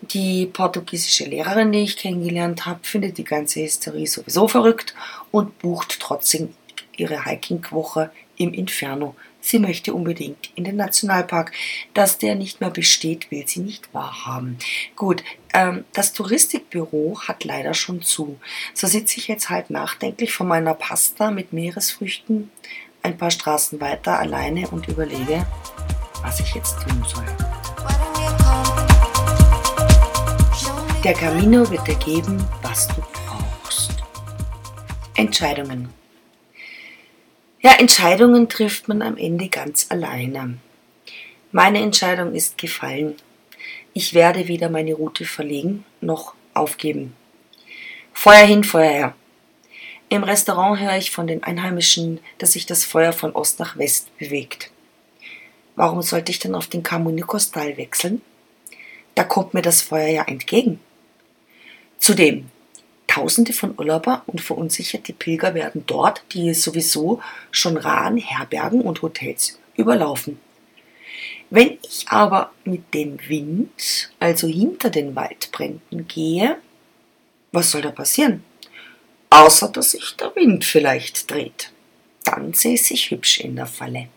Die portugiesische Lehrerin, die ich kennengelernt habe, findet die ganze Hysterie sowieso verrückt und bucht trotzdem ihre Hiking-Woche im Inferno Sie möchte unbedingt in den Nationalpark. Dass der nicht mehr besteht, will sie nicht wahrhaben. Gut, ähm, das Touristikbüro hat leider schon zu. So sitze ich jetzt halt nachdenklich vor meiner Pasta mit Meeresfrüchten ein paar Straßen weiter alleine und überlege, was ich jetzt tun soll. Der Camino wird dir geben, was du brauchst. Entscheidungen. Ja, Entscheidungen trifft man am Ende ganz alleine. Meine Entscheidung ist gefallen. Ich werde weder meine Route verlegen noch aufgeben. Feuer hin, Feuer her. Im Restaurant höre ich von den Einheimischen, dass sich das Feuer von Ost nach West bewegt. Warum sollte ich dann auf den Kamunikostal wechseln? Da kommt mir das Feuer ja entgegen. Zudem, Tausende von Urlauber und verunsicherte Pilger werden dort die sowieso schon raren Herbergen und Hotels überlaufen. Wenn ich aber mit dem Wind, also hinter den Waldbränden gehe, was soll da passieren? Außer dass sich der Wind vielleicht dreht. Dann säße ich hübsch in der Falle.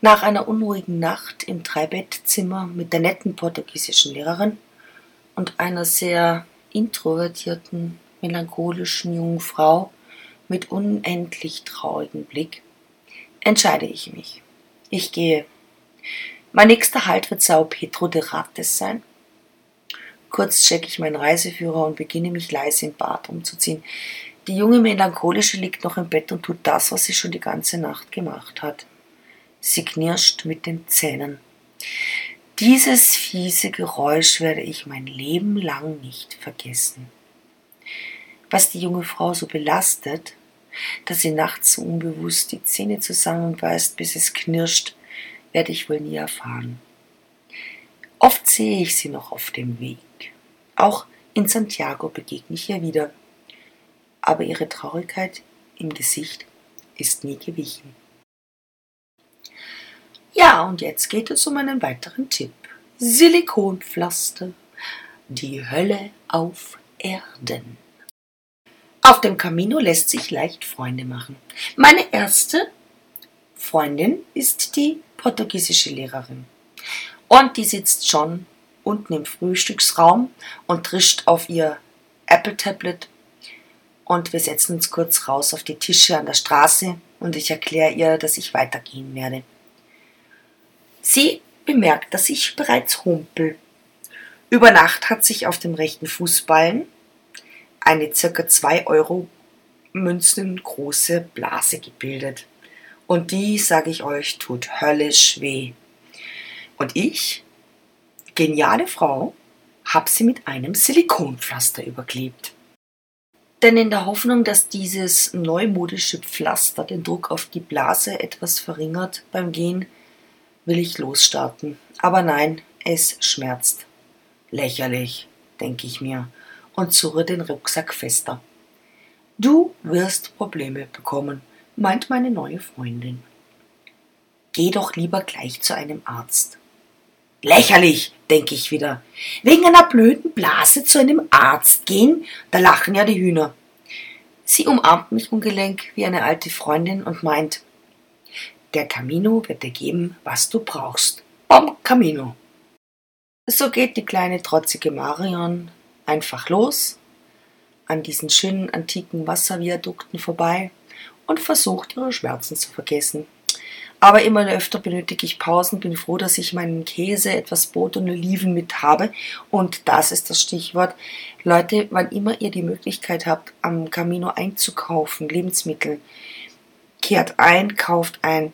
Nach einer unruhigen Nacht im Dreibettzimmer mit der netten portugiesischen Lehrerin und einer sehr introvertierten melancholischen jungen Frau mit unendlich traurigem Blick, entscheide ich mich. Ich gehe. Mein nächster Halt wird Sao Pedro de Rates sein. Kurz checke ich meinen Reiseführer und beginne mich leise im Bad umzuziehen. Die junge Melancholische liegt noch im Bett und tut das, was sie schon die ganze Nacht gemacht hat. Sie knirscht mit den Zähnen. Dieses fiese Geräusch werde ich mein Leben lang nicht vergessen was die junge Frau so belastet, dass sie nachts so unbewusst die Zähne zusammenbeißt, bis es knirscht, werde ich wohl nie erfahren. Oft sehe ich sie noch auf dem Weg. Auch in Santiago begegne ich ihr wieder. Aber ihre Traurigkeit im Gesicht ist nie gewichen. Ja, und jetzt geht es um einen weiteren Tipp. Silikonpflaster. Die Hölle auf Erden. Auf dem Camino lässt sich leicht Freunde machen. Meine erste Freundin ist die portugiesische Lehrerin. Und die sitzt schon unten im Frühstücksraum und trischt auf ihr Apple-Tablet. Und wir setzen uns kurz raus auf die Tische an der Straße und ich erkläre ihr, dass ich weitergehen werde. Sie bemerkt, dass ich bereits humpel. Über Nacht hat sich auf dem rechten Fußballen eine circa 2 Euro Münzen große Blase gebildet. Und die, sage ich euch, tut höllisch weh. Und ich, geniale Frau, hab sie mit einem Silikonpflaster überklebt. Denn in der Hoffnung, dass dieses neumodische Pflaster den Druck auf die Blase etwas verringert beim Gehen, will ich losstarten. Aber nein, es schmerzt. Lächerlich, denke ich mir und zurre den Rucksack fester. Du wirst Probleme bekommen, meint meine neue Freundin. Geh doch lieber gleich zu einem Arzt. Lächerlich, denke ich wieder. Wegen einer blöden Blase zu einem Arzt gehen, da lachen ja die Hühner. Sie umarmt mich ungelenk wie eine alte Freundin und meint, der Camino wird dir geben, was du brauchst. Bom Camino. So geht die kleine trotzige Marion einfach los, an diesen schönen antiken Wasserviadukten vorbei und versucht ihre Schmerzen zu vergessen. Aber immer öfter benötige ich Pausen, bin froh, dass ich meinen Käse, etwas Brot und Oliven mit habe. Und das ist das Stichwort. Leute, wann immer ihr die Möglichkeit habt, am Camino einzukaufen, Lebensmittel, kehrt ein, kauft ein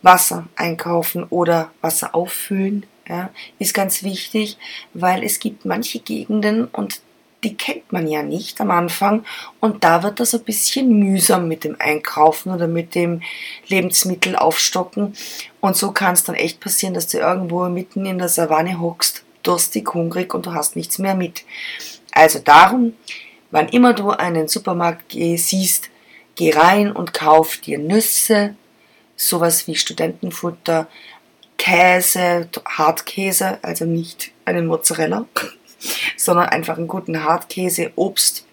Wasser einkaufen oder Wasser auffüllen, ja, ist ganz wichtig, weil es gibt manche Gegenden und die kennt man ja nicht am Anfang und da wird das ein bisschen mühsam mit dem Einkaufen oder mit dem Lebensmittel aufstocken und so kann es dann echt passieren, dass du irgendwo mitten in der Savanne hockst, durstig, hungrig und du hast nichts mehr mit. Also darum, wann immer du einen Supermarkt siehst, geh rein und kauf dir Nüsse, sowas wie Studentenfutter, Käse, Hartkäse, also nicht einen Mozzarella, (laughs) sondern einfach einen guten Hartkäse, Obst,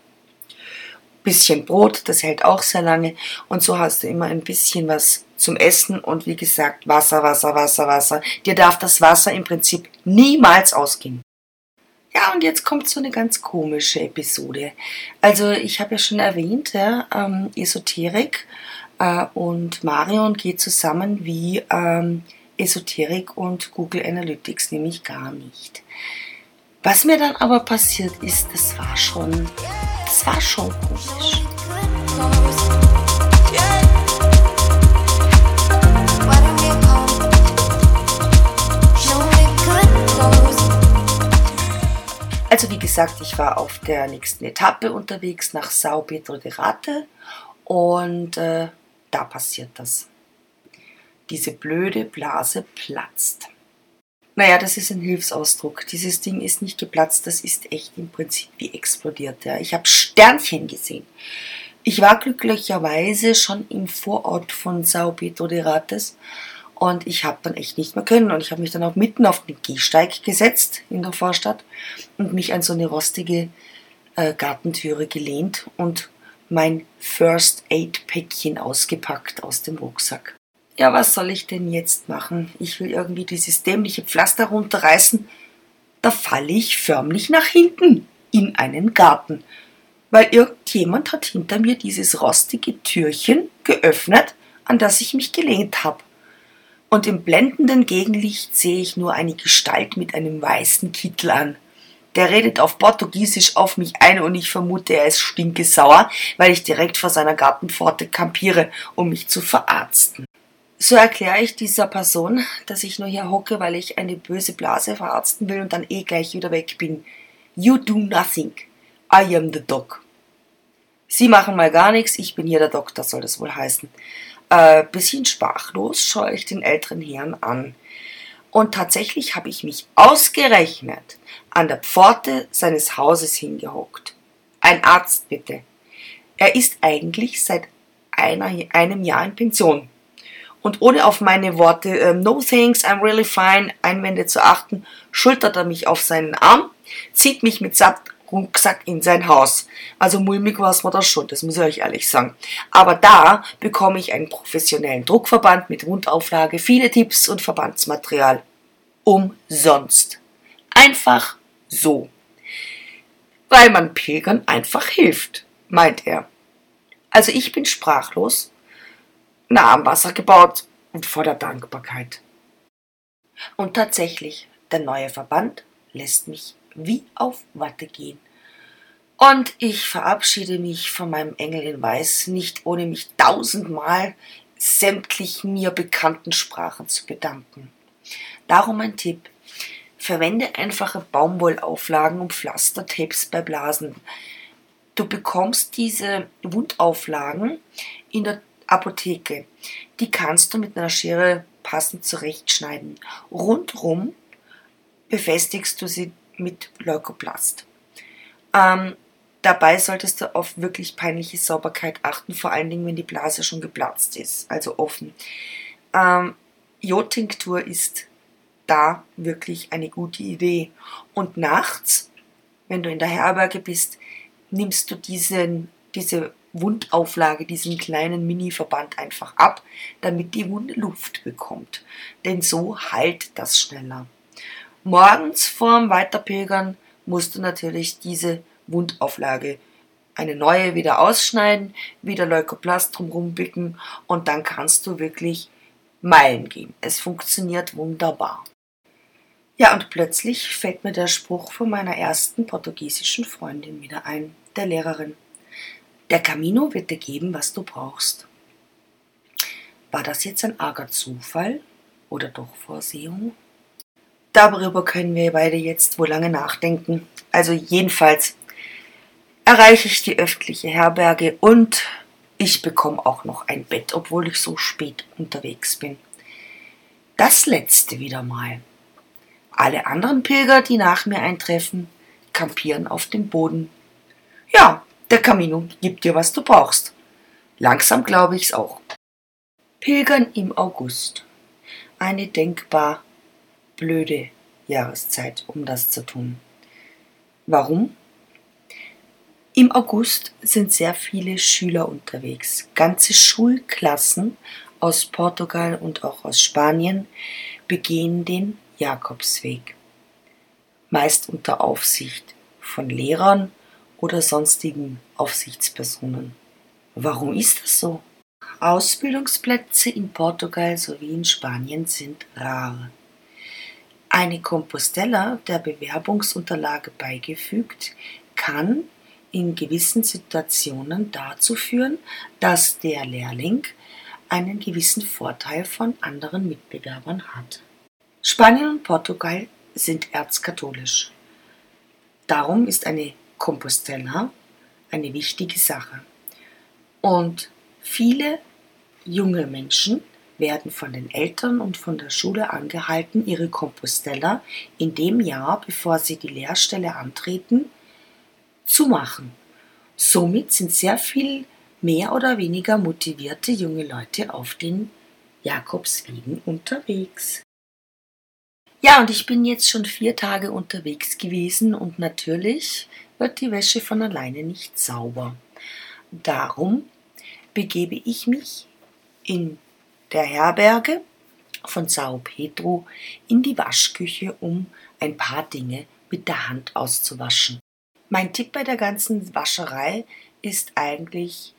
bisschen Brot, das hält auch sehr lange und so hast du immer ein bisschen was zum Essen und wie gesagt Wasser, Wasser, Wasser, Wasser. Dir darf das Wasser im Prinzip niemals ausgehen. Ja, und jetzt kommt so eine ganz komische Episode. Also ich habe ja schon erwähnt, ja, ähm, Esoterik äh, und Marion geht zusammen wie ähm, Esoterik und Google Analytics, nämlich gar nicht. Was mir dann aber passiert ist, das war schon, das war schon komisch. Also wie gesagt, ich war auf der nächsten Etappe unterwegs nach Sao Pedro de Rate und äh, da passiert das. Diese blöde Blase platzt. Naja, das ist ein Hilfsausdruck. Dieses Ding ist nicht geplatzt, das ist echt im Prinzip wie explodiert. Ja. Ich habe Sternchen gesehen. Ich war glücklicherweise schon im Vorort von Sao Pedro de Rates und ich habe dann echt nicht mehr können. Und ich habe mich dann auch mitten auf den Gehsteig gesetzt in der Vorstadt und mich an so eine rostige äh, Gartentüre gelehnt und mein First Aid Päckchen ausgepackt aus dem Rucksack ja, was soll ich denn jetzt machen? Ich will irgendwie dieses dämliche Pflaster runterreißen. Da falle ich förmlich nach hinten in einen Garten, weil irgendjemand hat hinter mir dieses rostige Türchen geöffnet, an das ich mich gelehnt habe. Und im blendenden Gegenlicht sehe ich nur eine Gestalt mit einem weißen Kittel an. Der redet auf Portugiesisch auf mich ein und ich vermute, er ist stinkesauer, weil ich direkt vor seiner Gartenpforte kampiere, um mich zu verarzten. So erkläre ich dieser Person, dass ich nur hier hocke, weil ich eine böse Blase verarzten will und dann eh gleich wieder weg bin. You do nothing. I am the doc. Sie machen mal gar nichts, ich bin hier der Doktor, soll das wohl heißen. Äh, bisschen sprachlos schaue ich den älteren Herrn an. Und tatsächlich habe ich mich ausgerechnet an der Pforte seines Hauses hingehockt. Ein Arzt bitte. Er ist eigentlich seit einer, einem Jahr in Pension und ohne auf meine Worte äh, No thanks, I'm really fine Einwände zu achten, schultert er mich auf seinen Arm, zieht mich mit satt Rucksack in sein Haus. Also mulmig war es mir das schon, das muss ich euch ehrlich sagen. Aber da bekomme ich einen professionellen Druckverband mit Rundauflage, viele Tipps und Verbandsmaterial. Umsonst. Einfach so. Weil man Pilgern einfach hilft, meint er. Also ich bin sprachlos nah am Wasser gebaut und voller Dankbarkeit. Und tatsächlich, der neue Verband lässt mich wie auf Watte gehen. Und ich verabschiede mich von meinem Engel in Weiß, nicht ohne mich tausendmal sämtlich mir bekannten Sprachen zu bedanken. Darum ein Tipp. Verwende einfache Baumwollauflagen und Pflastertapes bei Blasen. Du bekommst diese Wundauflagen in der Apotheke. Die kannst du mit einer Schere passend zurechtschneiden. Rundrum befestigst du sie mit Leukoplast. Ähm, dabei solltest du auf wirklich peinliche Sauberkeit achten, vor allen Dingen, wenn die Blase schon geplatzt ist, also offen. Ähm, Jodtinktur ist da wirklich eine gute Idee. Und nachts, wenn du in der Herberge bist, nimmst du diesen, diese Wundauflage, diesen kleinen Mini-Verband einfach ab, damit die Wunde Luft bekommt. Denn so heilt das schneller. Morgens vorm Weiterpilgern musst du natürlich diese Wundauflage eine neue wieder ausschneiden, wieder Leukoplast drumherum bicken und dann kannst du wirklich Meilen gehen. Es funktioniert wunderbar. Ja, und plötzlich fällt mir der Spruch von meiner ersten portugiesischen Freundin wieder ein, der Lehrerin. Der Camino wird dir geben, was du brauchst. War das jetzt ein arger Zufall oder doch Vorsehung? Darüber können wir beide jetzt wohl lange nachdenken. Also jedenfalls erreiche ich die öffentliche Herberge und ich bekomme auch noch ein Bett, obwohl ich so spät unterwegs bin. Das letzte wieder mal. Alle anderen Pilger, die nach mir eintreffen, kampieren auf dem Boden. Ja, der Camino gibt dir, was du brauchst. Langsam glaube ich's auch. Pilgern im August. Eine denkbar blöde Jahreszeit, um das zu tun. Warum? Im August sind sehr viele Schüler unterwegs. Ganze Schulklassen aus Portugal und auch aus Spanien begehen den Jakobsweg. Meist unter Aufsicht von Lehrern oder sonstigen Aufsichtspersonen. Warum ist das so? Ausbildungsplätze in Portugal sowie in Spanien sind rar. Eine Compostella der Bewerbungsunterlage beigefügt, kann in gewissen Situationen dazu führen, dass der Lehrling einen gewissen Vorteil von anderen Mitbewerbern hat. Spanien und Portugal sind erzkatholisch. Darum ist eine Compostella eine wichtige Sache. Und viele junge Menschen werden von den Eltern und von der Schule angehalten, ihre Compostella in dem Jahr, bevor sie die Lehrstelle antreten, zu machen. Somit sind sehr viel mehr oder weniger motivierte junge Leute auf den Jakobswegen unterwegs. Ja, und ich bin jetzt schon vier Tage unterwegs gewesen und natürlich wird die Wäsche von alleine nicht sauber. Darum begebe ich mich in der Herberge von Sao Pedro in die Waschküche, um ein paar Dinge mit der Hand auszuwaschen. Mein Tipp bei der ganzen Wascherei ist eigentlich,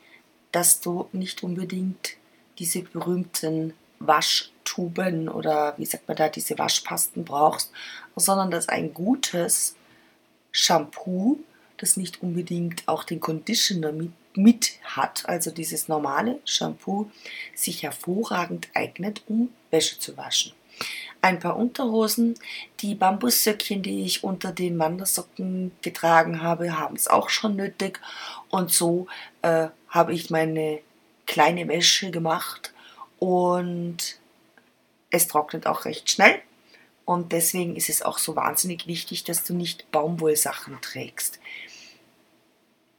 dass du nicht unbedingt diese berühmten Waschtuben oder wie sagt man da, diese Waschpasten brauchst, sondern dass ein gutes Shampoo, das nicht unbedingt auch den Conditioner mit, mit hat, also dieses normale Shampoo, sich hervorragend eignet, um Wäsche zu waschen ein paar Unterhosen. Die Bambussöckchen, die ich unter den Wandersocken getragen habe, haben es auch schon nötig. Und so äh, habe ich meine kleine Wäsche gemacht und es trocknet auch recht schnell. Und deswegen ist es auch so wahnsinnig wichtig, dass du nicht Baumwollsachen trägst.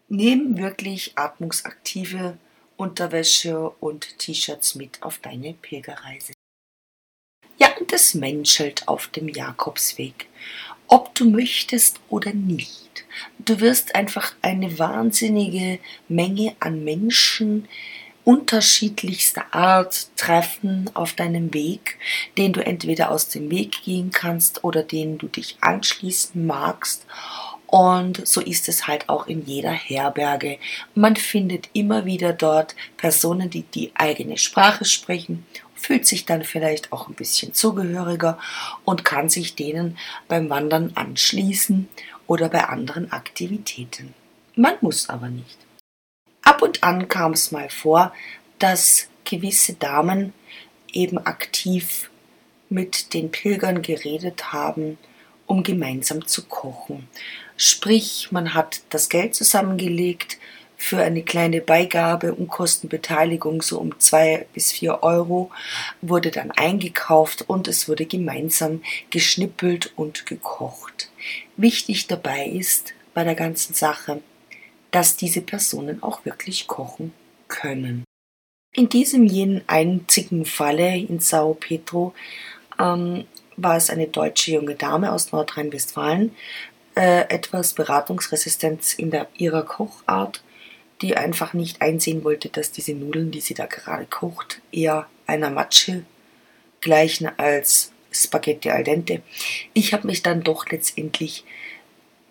Nimm wirklich atmungsaktive Unterwäsche und T-Shirts mit auf deine Pilgerreise. Ja, und es menschelt auf dem Jakobsweg. Ob du möchtest oder nicht. Du wirst einfach eine wahnsinnige Menge an Menschen unterschiedlichster Art treffen auf deinem Weg, den du entweder aus dem Weg gehen kannst oder den du dich anschließen magst. Und so ist es halt auch in jeder Herberge. Man findet immer wieder dort Personen, die die eigene Sprache sprechen fühlt sich dann vielleicht auch ein bisschen zugehöriger und kann sich denen beim Wandern anschließen oder bei anderen Aktivitäten. Man muss aber nicht. Ab und an kam es mal vor, dass gewisse Damen eben aktiv mit den Pilgern geredet haben, um gemeinsam zu kochen. Sprich, man hat das Geld zusammengelegt für eine kleine Beigabe, Unkostenbeteiligung so um zwei bis vier Euro, wurde dann eingekauft und es wurde gemeinsam geschnippelt und gekocht. Wichtig dabei ist bei der ganzen Sache, dass diese Personen auch wirklich kochen können. In diesem jenen einzigen Falle in Sao Pedro ähm, war es eine deutsche junge Dame aus Nordrhein-Westfalen, äh, etwas Beratungsresistenz in der, ihrer Kochart, die einfach nicht einsehen wollte, dass diese Nudeln, die sie da gerade kocht, eher einer Matsche gleichen als Spaghetti al dente. Ich habe mich dann doch letztendlich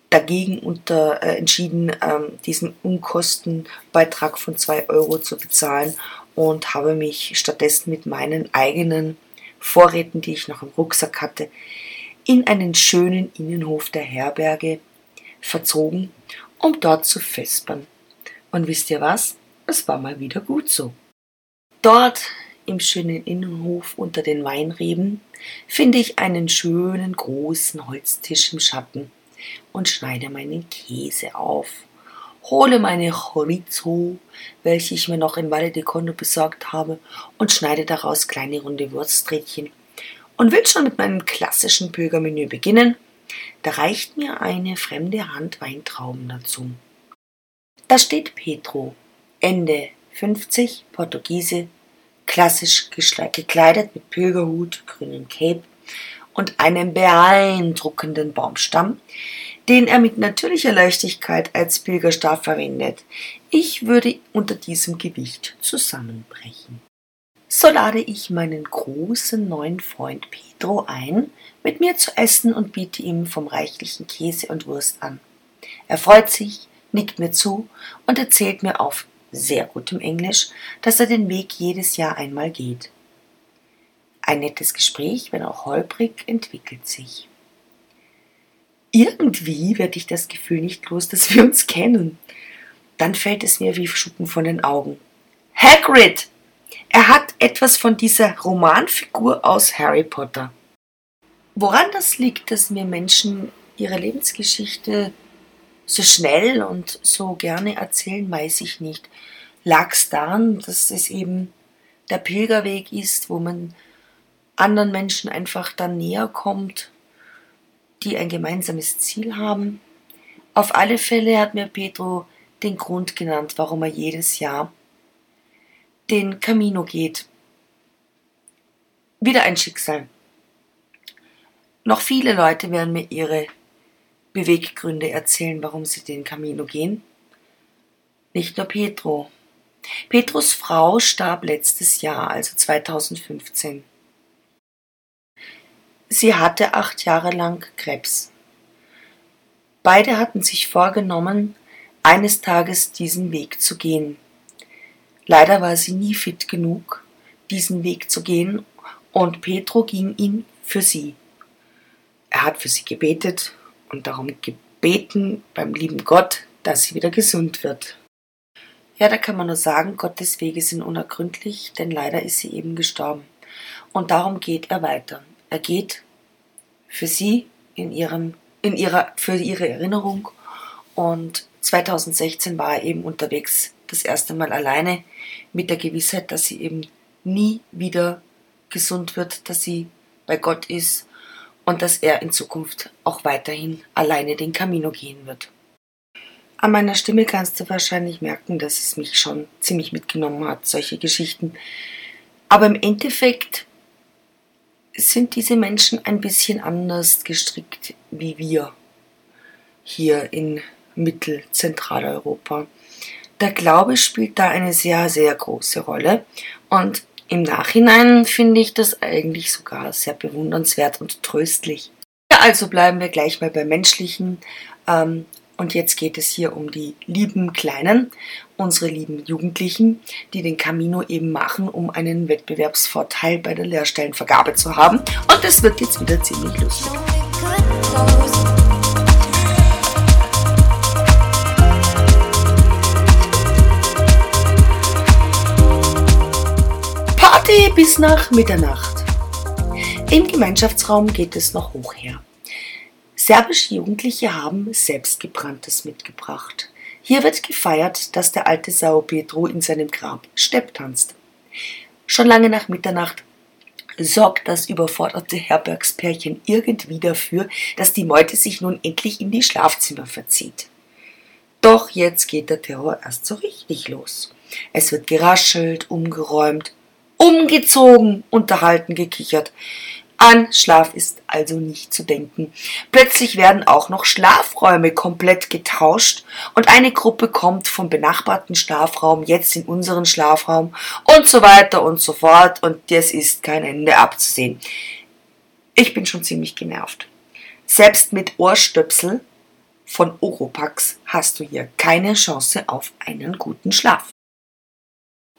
dagegen unter, äh, entschieden, ähm, diesen Unkostenbeitrag von 2 Euro zu bezahlen und habe mich stattdessen mit meinen eigenen Vorräten, die ich noch im Rucksack hatte, in einen schönen Innenhof der Herberge verzogen, um dort zu vespern. Und wisst ihr was? Es war mal wieder gut so. Dort im schönen Innenhof unter den Weinreben finde ich einen schönen großen Holztisch im Schatten und schneide meinen Käse auf. Hole meine Chorizo, welche ich mir noch in Valle de Condo besorgt habe, und schneide daraus kleine runde Wursträdchen und will schon mit meinem klassischen Pilgermenü beginnen, da reicht mir eine fremde Hand Weintrauben dazu. Da steht Petro, Ende 50, Portugiese, klassisch gekleidet mit Pilgerhut, grünem Cape und einem beeindruckenden Baumstamm, den er mit natürlicher Leichtigkeit als Pilgerstab verwendet. Ich würde unter diesem Gewicht zusammenbrechen so lade ich meinen großen neuen Freund Pedro ein, mit mir zu essen und biete ihm vom reichlichen Käse und Wurst an. Er freut sich, nickt mir zu und erzählt mir auf sehr gutem Englisch, dass er den Weg jedes Jahr einmal geht. Ein nettes Gespräch, wenn auch holprig, entwickelt sich. Irgendwie werde ich das Gefühl nicht los, dass wir uns kennen. Dann fällt es mir wie Schuppen von den Augen. Hagrid! Er hat etwas von dieser Romanfigur aus Harry Potter. Woran das liegt, dass mir Menschen ihre Lebensgeschichte so schnell und so gerne erzählen, weiß ich nicht. Lag es daran, dass es eben der Pilgerweg ist, wo man anderen Menschen einfach dann näher kommt, die ein gemeinsames Ziel haben. Auf alle Fälle hat mir Pedro den Grund genannt, warum er jedes Jahr den Camino geht. Wieder ein Schicksal. Noch viele Leute werden mir ihre Beweggründe erzählen, warum sie den Camino gehen. Nicht nur Petro. Petros Frau starb letztes Jahr, also 2015. Sie hatte acht Jahre lang Krebs. Beide hatten sich vorgenommen, eines Tages diesen Weg zu gehen. Leider war sie nie fit genug, diesen Weg zu gehen, und Petro ging ihn für sie. Er hat für sie gebetet und darum gebeten beim lieben Gott, dass sie wieder gesund wird. Ja, da kann man nur sagen, Gottes Wege sind unergründlich, denn leider ist sie eben gestorben. Und darum geht er weiter. Er geht für sie in ihrem, in ihrer, für ihre Erinnerung und 2016 war er eben unterwegs das erste Mal alleine mit der Gewissheit, dass sie eben nie wieder gesund wird, dass sie bei Gott ist und dass er in Zukunft auch weiterhin alleine den Camino gehen wird. An meiner Stimme kannst du wahrscheinlich merken, dass es mich schon ziemlich mitgenommen hat, solche Geschichten. Aber im Endeffekt sind diese Menschen ein bisschen anders gestrickt wie wir hier in Mittelzentraleuropa. Der Glaube spielt da eine sehr, sehr große Rolle und im Nachhinein finde ich das eigentlich sogar sehr bewundernswert und tröstlich. Ja, also bleiben wir gleich mal beim Menschlichen. Ähm, Und jetzt geht es hier um die lieben Kleinen, unsere lieben Jugendlichen, die den Camino eben machen, um einen Wettbewerbsvorteil bei der Lehrstellenvergabe zu haben. Und es wird jetzt wieder ziemlich lustig. Party bis nach Mitternacht. Im Gemeinschaftsraum geht es noch hoch her. Serbische Jugendliche haben Selbstgebranntes mitgebracht. Hier wird gefeiert, dass der alte Sao Pedro in seinem Grab Stepp tanzt. Schon lange nach Mitternacht sorgt das überforderte Herbergspärchen irgendwie dafür, dass die Meute sich nun endlich in die Schlafzimmer verzieht. Doch jetzt geht der Terror erst so richtig los. Es wird geraschelt, umgeräumt, umgezogen, unterhalten, gekichert. An Schlaf ist also nicht zu denken. Plötzlich werden auch noch Schlafräume komplett getauscht und eine Gruppe kommt vom benachbarten Schlafraum jetzt in unseren Schlafraum und so weiter und so fort und es ist kein Ende abzusehen. Ich bin schon ziemlich genervt. Selbst mit Ohrstöpsel von Oropax hast du hier keine Chance auf einen guten Schlaf.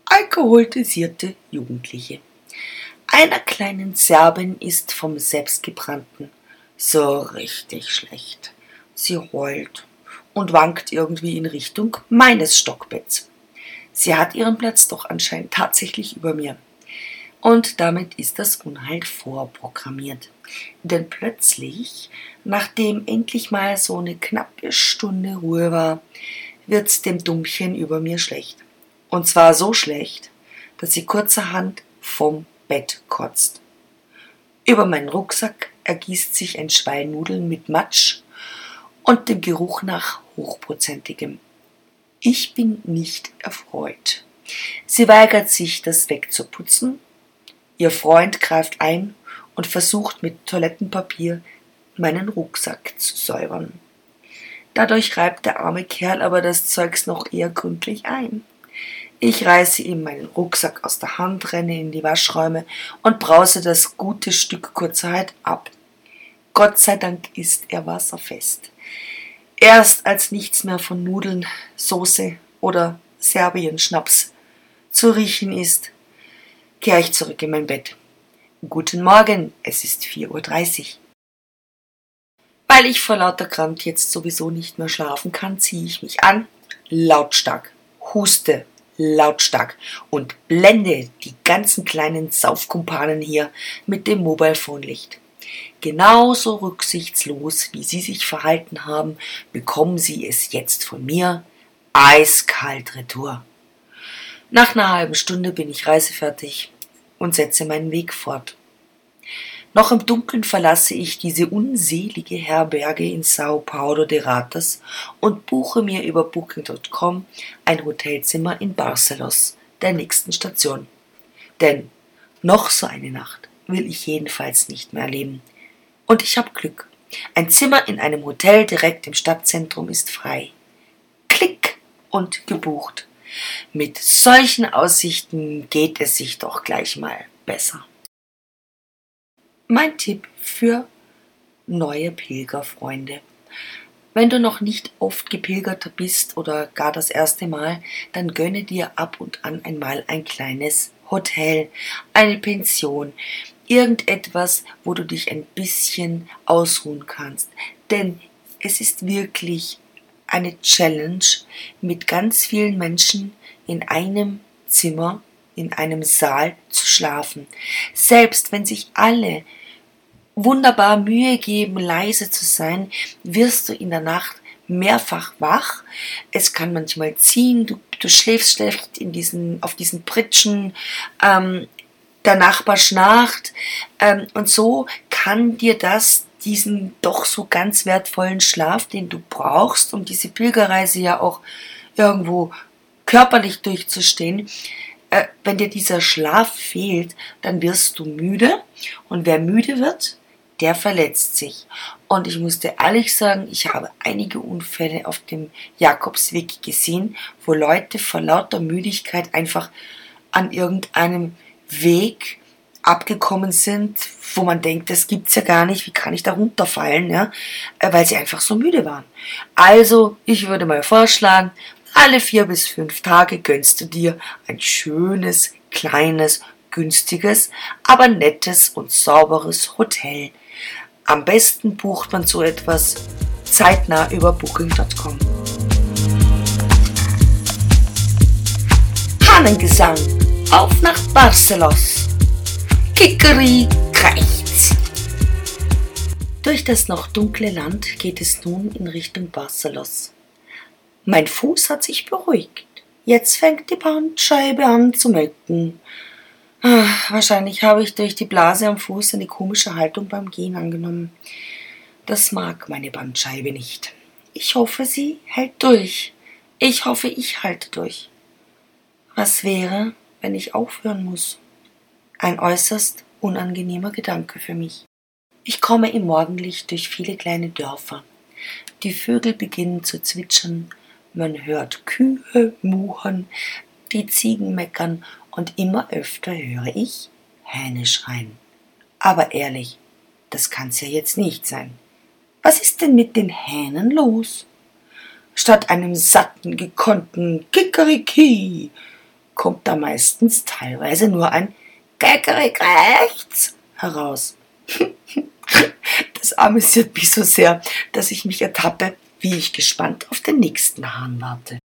Alkoholisierte Jugendliche. Einer kleinen Serbin ist vom Selbstgebrannten so richtig schlecht. Sie heult und wankt irgendwie in Richtung meines Stockbetts. Sie hat ihren Platz doch anscheinend tatsächlich über mir. Und damit ist das Unheil vorprogrammiert. Denn plötzlich, nachdem endlich mal so eine knappe Stunde Ruhe war, wird's dem Dummchen über mir schlecht. Und zwar so schlecht, dass sie kurzerhand vom Bett kotzt. Über meinen Rucksack ergießt sich ein Schwall mit Matsch und dem Geruch nach hochprozentigem. Ich bin nicht erfreut. Sie weigert sich, das wegzuputzen. Ihr Freund greift ein und versucht mit Toilettenpapier meinen Rucksack zu säubern. Dadurch reibt der arme Kerl aber das Zeugs noch eher gründlich ein. Ich reiße ihm meinen Rucksack aus der Hand, renne in die Waschräume und brause das gute Stück Kurzheit ab. Gott sei Dank ist er wasserfest. Erst als nichts mehr von Nudeln, Soße oder Serbien-Schnaps zu riechen ist, kehre ich zurück in mein Bett. Guten Morgen, es ist 4.30 Uhr. Weil ich vor lauter Krampf jetzt sowieso nicht mehr schlafen kann, ziehe ich mich an, lautstark, huste lautstark und blende die ganzen kleinen Saufkumpanen hier mit dem Mobilephone-Licht. Genauso rücksichtslos, wie sie sich verhalten haben, bekommen sie es jetzt von mir eiskalt retour. Nach einer halben Stunde bin ich reisefertig und setze meinen Weg fort. Noch im Dunkeln verlasse ich diese unselige Herberge in Sao Paulo de Ratas und buche mir über Booking.com ein Hotelzimmer in Barcelos, der nächsten Station. Denn noch so eine Nacht will ich jedenfalls nicht mehr erleben. Und ich habe Glück. Ein Zimmer in einem Hotel direkt im Stadtzentrum ist frei. Klick und gebucht. Mit solchen Aussichten geht es sich doch gleich mal besser. Mein Tipp für neue Pilgerfreunde. Wenn du noch nicht oft gepilgert bist oder gar das erste Mal, dann gönne dir ab und an einmal ein kleines Hotel, eine Pension, irgendetwas, wo du dich ein bisschen ausruhen kannst. Denn es ist wirklich eine Challenge, mit ganz vielen Menschen in einem Zimmer in einem Saal zu schlafen. Selbst wenn sich alle wunderbar Mühe geben, leise zu sein, wirst du in der Nacht mehrfach wach. Es kann manchmal ziehen, du, du schläfst schlecht in diesen, auf diesen Pritschen, ähm, der Nachbar schnarcht ähm, und so kann dir das diesen doch so ganz wertvollen Schlaf, den du brauchst, um diese Pilgerreise ja auch irgendwo körperlich durchzustehen, äh, wenn dir dieser Schlaf fehlt, dann wirst du müde. Und wer müde wird, der verletzt sich. Und ich muss dir ehrlich sagen, ich habe einige Unfälle auf dem Jakobsweg gesehen, wo Leute vor lauter Müdigkeit einfach an irgendeinem Weg abgekommen sind, wo man denkt, das gibt's ja gar nicht, wie kann ich da runterfallen, ja, äh, weil sie einfach so müde waren. Also, ich würde mal vorschlagen, alle vier bis fünf Tage gönnst du dir ein schönes, kleines, günstiges, aber nettes und sauberes Hotel. Am besten bucht man so etwas zeitnah über booking.com. Hahnengesang, auf nach Barcelos. Kikeri krächz. Durch das noch dunkle Land geht es nun in Richtung Barcelos. Mein Fuß hat sich beruhigt. Jetzt fängt die Bandscheibe an zu mecken. Ach, wahrscheinlich habe ich durch die Blase am Fuß eine komische Haltung beim Gehen angenommen. Das mag meine Bandscheibe nicht. Ich hoffe, sie hält durch. Ich hoffe, ich halte durch. Was wäre, wenn ich aufhören muss? Ein äußerst unangenehmer Gedanke für mich. Ich komme im Morgenlicht durch viele kleine Dörfer. Die Vögel beginnen zu zwitschern, man hört Kühe muhen, die Ziegen meckern und immer öfter höre ich Hähne schreien. Aber ehrlich, das kann's ja jetzt nicht sein. Was ist denn mit den Hähnen los? Statt einem satten, gekonnten Kikeriki kommt da meistens teilweise nur ein Kikerik rechts heraus. (laughs) Das amüsiert mich so sehr, dass ich mich ertappe, wie ich gespannt auf den nächsten Hahn warte.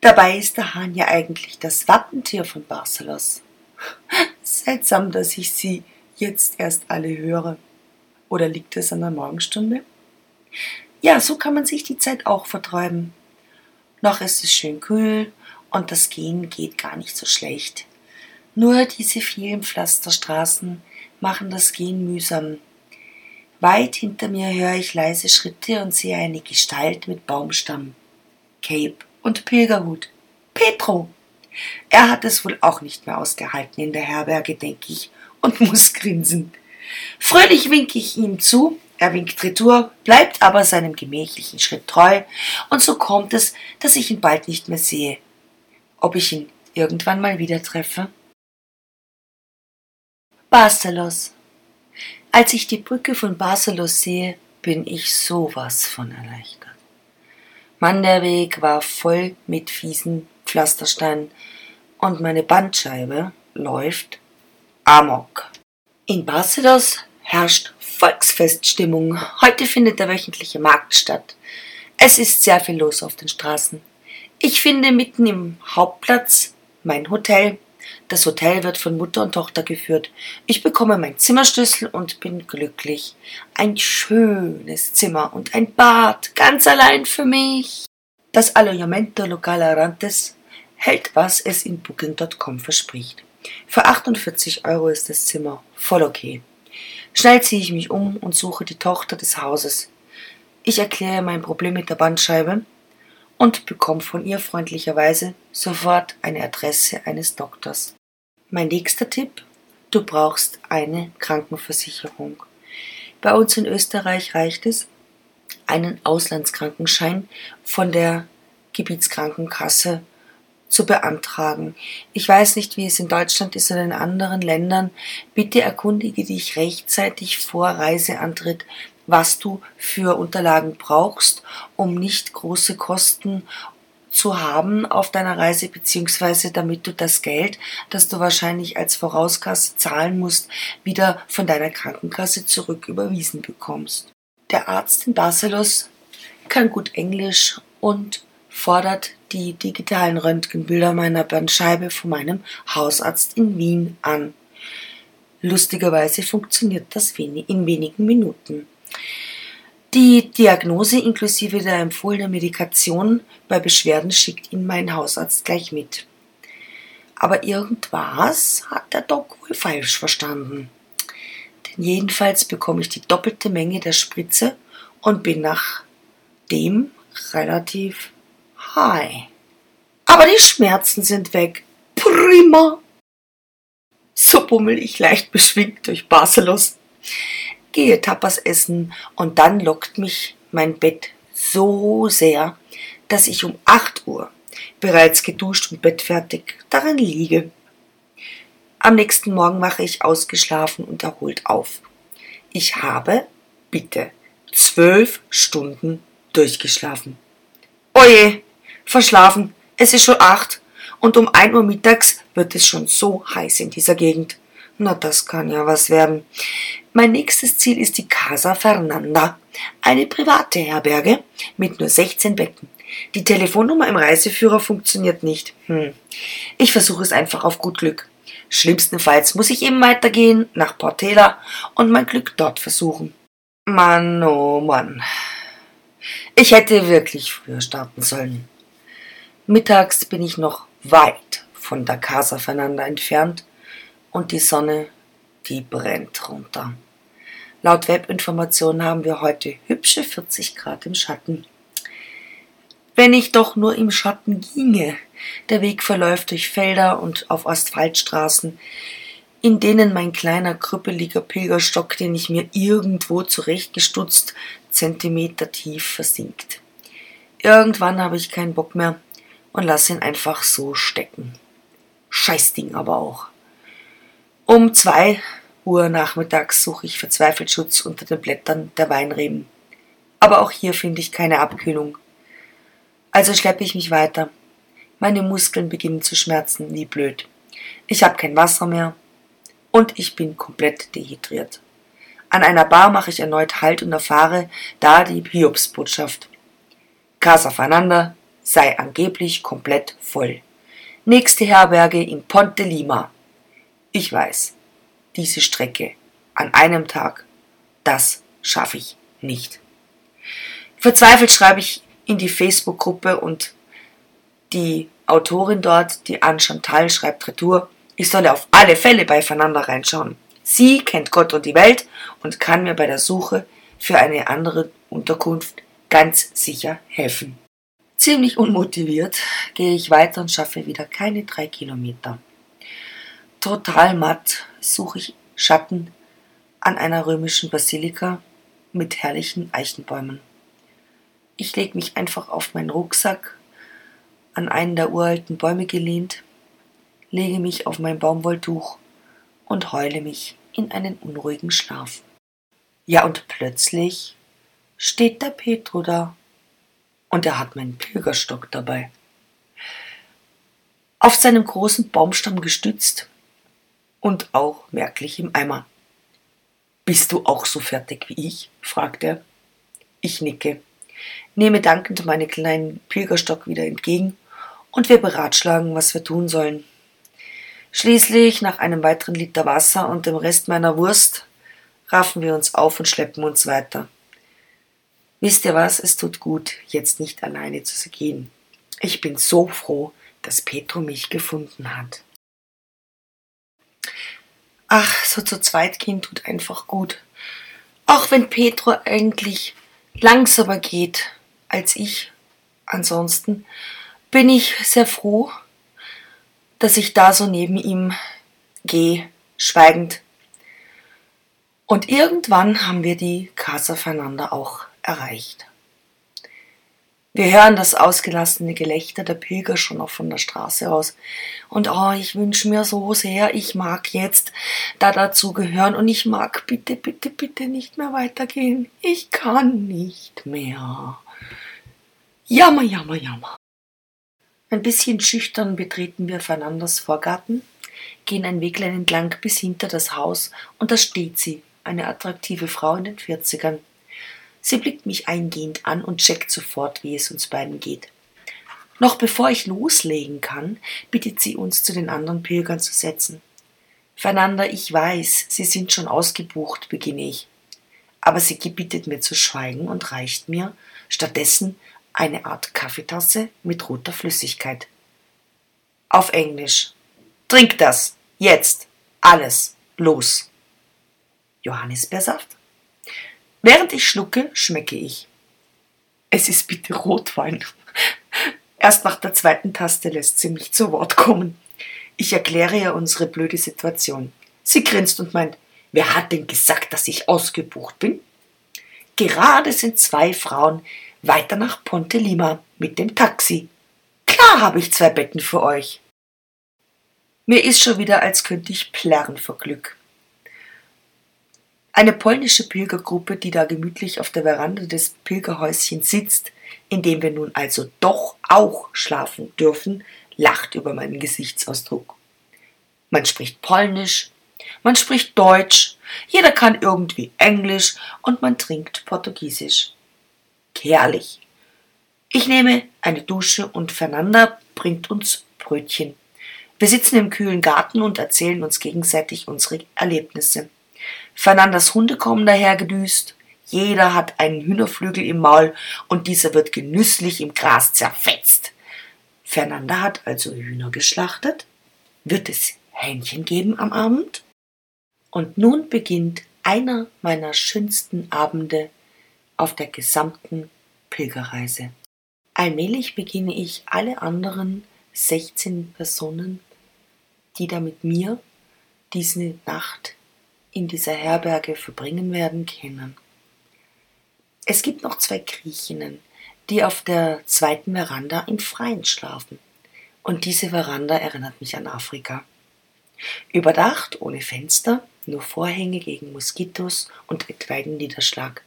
Dabei ist der Hahn ja eigentlich das Wappentier von Barcelos. (laughs) Seltsam, dass ich sie jetzt erst alle höre. Oder liegt es an der Morgenstunde? Ja, so kann man sich die Zeit auch vertreiben. Noch ist es schön kühl und das Gehen geht gar nicht so schlecht. Nur diese vielen Pflasterstraßen machen das Gehen mühsam. Weit hinter mir höre ich leise Schritte und sehe eine Gestalt mit Baumstamm. Cape und Pilgerhut. Petro. Er hat es wohl auch nicht mehr ausgehalten in der Herberge, denke ich, und (laughs) muss grinsen. Fröhlich winke ich ihm zu, er winkt retour, bleibt aber seinem gemächlichen Schritt treu, und so kommt es, dass ich ihn bald nicht mehr sehe. Ob ich ihn irgendwann mal wieder treffe? Barcelos. Als ich die Brücke von Barcelos sehe, bin ich sowas von erleichtert. Mann, der Weg war voll mit fiesen Pflastersteinen und meine Bandscheibe läuft amok. In Barcelos herrscht Volksfeststimmung. Heute findet der wöchentliche Markt statt. Es ist sehr viel los auf den Straßen. Ich finde mitten im Hauptplatz mein Hotel. Das Hotel wird von Mutter und Tochter geführt. Ich bekomme meinen Zimmerschlüssel und bin glücklich. Ein schönes Zimmer und ein Bad, ganz allein für mich. Das Allojamento Local Arantes hält, was es in Booking.com verspricht. Für 48 Euro ist das Zimmer voll okay. Schnell ziehe ich mich um und suche die Tochter des Hauses. Ich erkläre mein Problem mit der Bandscheibe und bekomme von ihr freundlicherweise sofort eine Adresse eines Doktors. Mein nächster Tipp, du brauchst eine Krankenversicherung. Bei uns in Österreich reicht es, einen Auslandskrankenschein von der Gebietskrankenkasse zu beantragen. Ich weiß nicht, wie es in Deutschland ist oder in anderen Ländern. Bitte erkundige dich rechtzeitig vor Reiseantritt, was du für Unterlagen brauchst, um nicht große Kosten zu haben auf deiner Reise, beziehungsweise damit du das Geld, das du wahrscheinlich als Vorauskasse zahlen musst, wieder von deiner Krankenkasse zurück überwiesen bekommst. Der Arzt in Barcelos kann gut Englisch und fordert die digitalen Röntgenbilder meiner Bandscheibe von meinem Hausarzt in Wien an. Lustigerweise funktioniert das in wenigen Minuten. Die Diagnose inklusive der empfohlenen Medikation bei Beschwerden schickt Ihnen mein Hausarzt gleich mit. Aber irgendwas hat der Doc wohl falsch verstanden. Denn jedenfalls bekomme ich die doppelte Menge der Spritze und bin nach dem relativ high. Aber die Schmerzen sind weg. Prima! So bummel ich leicht beschwingt durch Barcelos gehe Tapas essen und dann lockt mich mein Bett so sehr, dass ich um acht Uhr bereits geduscht und bettfertig darin liege. Am nächsten Morgen wache ich ausgeschlafen und erholt auf. Ich habe, bitte, zwölf Stunden durchgeschlafen. Oje, verschlafen, es ist schon acht und um ein Uhr mittags wird es schon so heiß in dieser Gegend. Na, das kann ja was werden. Mein nächstes Ziel ist die Casa Fernanda, eine private Herberge mit nur 16 Betten. Die Telefonnummer im Reiseführer funktioniert nicht. Hm. Ich versuche es einfach auf gut Glück. Schlimmstenfalls muss ich eben weitergehen nach Portela und mein Glück dort versuchen. Mann, oh Mann. Ich hätte wirklich früher starten sollen. Mittags bin ich noch weit von der Casa Fernanda entfernt und die Sonne, die brennt runter. Laut Webinformationen haben wir heute hübsche 40 Grad im Schatten. Wenn ich doch nur im Schatten ginge. Der Weg verläuft durch Felder und auf Asphaltstraßen, in denen mein kleiner krüppeliger Pilgerstock, den ich mir irgendwo zurechtgestutzt, Zentimeter tief versinkt. Irgendwann habe ich keinen Bock mehr und lasse ihn einfach so stecken. Scheißding aber auch. Um zwei Uhr nachmittags suche ich verzweifelt Schutz unter den Blättern der Weinreben. Aber auch hier finde ich keine Abkühlung. Also schleppe ich mich weiter. Meine Muskeln beginnen zu schmerzen, wie blöd. Ich habe kein Wasser mehr und ich bin komplett dehydriert. An einer Bar mache ich erneut Halt und erfahre da die Hiobsbotschaft. Casa Fernanda sei angeblich komplett voll. Nächste Herberge in Ponte Lima. Ich weiß, diese Strecke an einem Tag, das schaffe ich nicht. Verzweifelt schreibe ich in die Facebook-Gruppe und die Autorin dort, die Anne Chantal, schreibt Retour, ich solle auf alle Fälle bei Fernanda reinschauen. Sie kennt Gott und die Welt und kann mir bei der Suche für eine andere Unterkunft ganz sicher helfen. Ziemlich unmotiviert gehe ich weiter und schaffe wieder keine drei Kilometer. Total matt suche ich Schatten an einer römischen Basilika mit herrlichen Eichenbäumen. Ich lege mich einfach auf meinen Rucksack, an einen der uralten Bäume gelehnt, lege mich auf mein Baumwolltuch und heule mich in einen unruhigen Schlaf. Ja, und plötzlich steht der Petro da und er hat meinen Pilgerstock dabei. Auf seinem großen Baumstamm gestützt und auch merklich im Eimer. Bist du auch so fertig wie ich? fragt er. Ich nicke nehme dankend meinen kleinen Pilgerstock wieder entgegen und wir beratschlagen, was wir tun sollen. Schließlich, nach einem weiteren Liter Wasser und dem Rest meiner Wurst, raffen wir uns auf und schleppen uns weiter. Wisst ihr was, es tut gut, jetzt nicht alleine zu gehen. Ich bin so froh, dass Petro mich gefunden hat. Ach, so zu zweit gehen tut einfach gut. Auch wenn Petro eigentlich langsamer geht als ich. Ansonsten bin ich sehr froh, dass ich da so neben ihm gehe, schweigend. Und irgendwann haben wir die Casa Fernanda auch erreicht. Wir hören das ausgelassene Gelächter der Pilger schon auch von der Straße aus. Und oh, ich wünsche mir so sehr, ich mag jetzt da dazugehören und ich mag bitte, bitte, bitte nicht mehr weitergehen. Ich kann nicht mehr. Jammer, jammer, jammer. Ein bisschen schüchtern betreten wir Fernandas Vorgarten, gehen ein Weglein entlang bis hinter das Haus und da steht sie, eine attraktive Frau in den Vierzigern. Sie blickt mich eingehend an und checkt sofort, wie es uns beiden geht. Noch bevor ich loslegen kann, bittet sie uns zu den anderen Pilgern zu setzen. Fernanda, ich weiß, Sie sind schon ausgebucht, beginne ich. Aber sie gebietet mir zu schweigen und reicht mir stattdessen eine Art Kaffeetasse mit roter Flüssigkeit. Auf Englisch. Trink das. Jetzt. Alles. Los. Johannisbeersaft? Während ich schlucke, schmecke ich. Es ist bitte Rotwein. Erst nach der zweiten Taste lässt sie mich zu Wort kommen. Ich erkläre ihr unsere blöde Situation. Sie grinst und meint, wer hat denn gesagt, dass ich ausgebucht bin? Gerade sind zwei Frauen weiter nach Ponte Lima mit dem Taxi. Klar habe ich zwei Betten für euch. Mir ist schon wieder, als könnte ich plärren vor Glück. Eine polnische Pilgergruppe, die da gemütlich auf der Veranda des Pilgerhäuschens sitzt, in dem wir nun also doch auch schlafen dürfen, lacht über meinen Gesichtsausdruck. Man spricht Polnisch, man spricht Deutsch, jeder kann irgendwie Englisch und man trinkt Portugiesisch. Herrlich. Ich nehme eine Dusche und Fernanda bringt uns Brötchen. Wir sitzen im kühlen Garten und erzählen uns gegenseitig unsere Erlebnisse. Fernandas Hunde kommen dahergedüst. Jeder hat einen Hühnerflügel im Maul und dieser wird genüsslich im Gras zerfetzt. Fernanda hat also Hühner geschlachtet. Wird es Hähnchen geben am Abend? Und nun beginnt einer meiner schönsten Abende auf der gesamten Pilgerreise. Allmählich beginne ich alle anderen 16 Personen, die da mit mir diese Nacht in dieser Herberge verbringen werden, kennen. Es gibt noch zwei Griechinnen, die auf der zweiten Veranda im Freien schlafen. Und diese Veranda erinnert mich an Afrika. Überdacht, ohne Fenster, nur Vorhänge gegen Moskitos und etwaigen Niederschlag.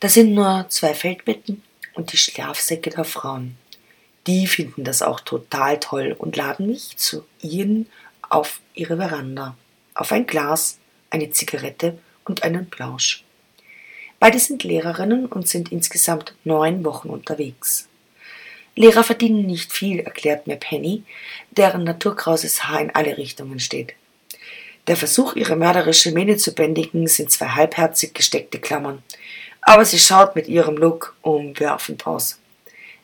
Da sind nur zwei Feldbetten und die Schlafsäcke der Frauen. Die finden das auch total toll und laden mich zu ihnen auf ihre Veranda, auf ein Glas eine Zigarette und einen Plausch. Beide sind Lehrerinnen und sind insgesamt neun Wochen unterwegs. Lehrer verdienen nicht viel, erklärt mir Penny, deren naturkrauses Haar in alle Richtungen steht. Der Versuch, ihre mörderische Mähne zu bändigen, sind zwei halbherzig gesteckte Klammern. Aber sie schaut mit ihrem Look umwerfend aus.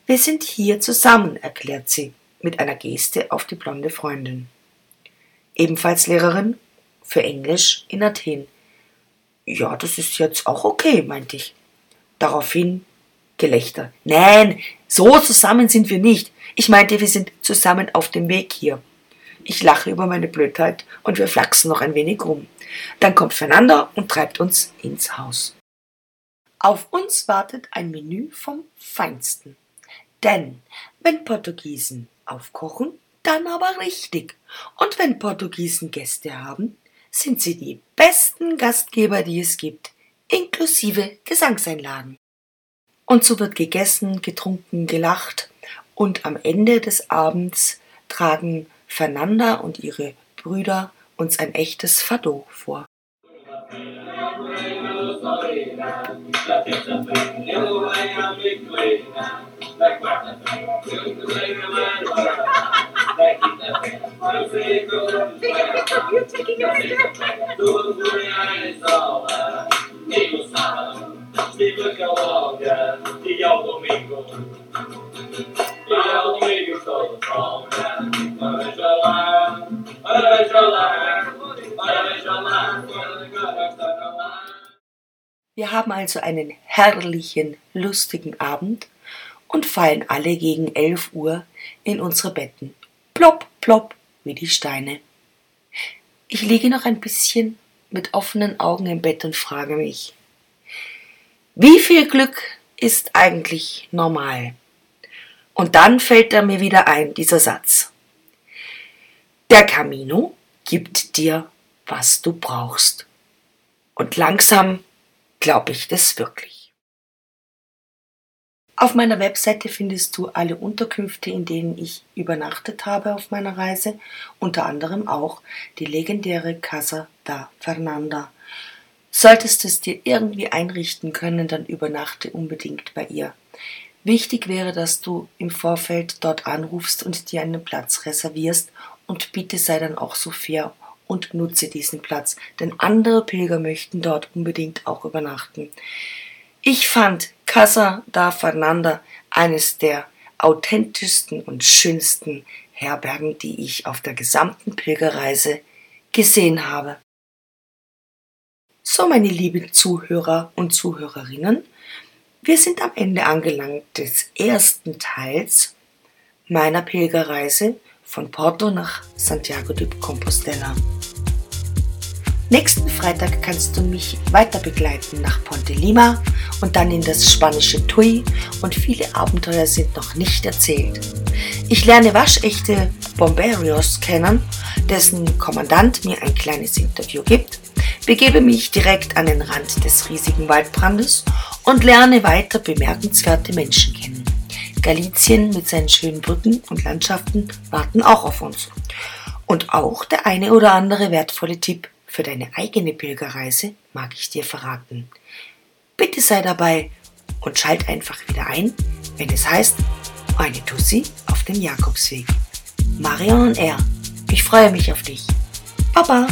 Wir sind hier zusammen, erklärt sie mit einer Geste auf die blonde Freundin. Ebenfalls Lehrerin für Englisch in Athen. Ja, das ist jetzt auch okay, meinte ich. Daraufhin Gelächter. Nein, so zusammen sind wir nicht. Ich meinte, wir sind zusammen auf dem Weg hier. Ich lache über meine Blödheit und wir flachsen noch ein wenig rum. Dann kommt Fernanda und treibt uns ins Haus. Auf uns wartet ein Menü vom Feinsten. Denn wenn Portugiesen aufkochen, dann aber richtig. Und wenn Portugiesen Gäste haben, sind sie die besten Gastgeber, die es gibt, inklusive Gesangseinlagen. Und so wird gegessen, getrunken, gelacht und am Ende des Abends tragen Fernanda und ihre Brüder uns ein echtes Fado vor. (laughs) Wir haben also einen herrlichen, lustigen Abend und fallen alle gegen elf Uhr in unsere Betten. Plopp, plopp, wie die Steine. Ich liege noch ein bisschen mit offenen Augen im Bett und frage mich, wie viel Glück ist eigentlich normal? Und dann fällt er mir wieder ein, dieser Satz. Der Camino gibt dir, was du brauchst. Und langsam glaube ich das wirklich. Auf meiner Webseite findest du alle Unterkünfte, in denen ich übernachtet habe auf meiner Reise, unter anderem auch die legendäre Casa da Fernanda. Solltest du es dir irgendwie einrichten können, dann übernachte unbedingt bei ihr. Wichtig wäre, dass du im Vorfeld dort anrufst und dir einen Platz reservierst und bitte sei dann auch so fair und nutze diesen Platz, denn andere Pilger möchten dort unbedingt auch übernachten. Ich fand Casa da Fernanda eines der authentischsten und schönsten Herbergen, die ich auf der gesamten Pilgerreise gesehen habe. So, meine lieben Zuhörer und Zuhörerinnen, wir sind am Ende angelangt des ersten Teils meiner Pilgerreise von Porto nach Santiago de Compostela. Nächsten Freitag kannst du mich weiter begleiten nach Ponte Lima und dann in das spanische Tui und viele Abenteuer sind noch nicht erzählt. Ich lerne waschechte Bomberios kennen, dessen Kommandant mir ein kleines Interview gibt, begebe mich direkt an den Rand des riesigen Waldbrandes und lerne weiter bemerkenswerte Menschen kennen. Galizien mit seinen schönen Brücken und Landschaften warten auch auf uns. Und auch der eine oder andere wertvolle Tipp für deine eigene Pilgerreise mag ich dir verraten. Bitte sei dabei und schalt einfach wieder ein, wenn es heißt, eine Tussi auf dem Jakobsweg. Marion er, ich freue mich auf dich. Baba!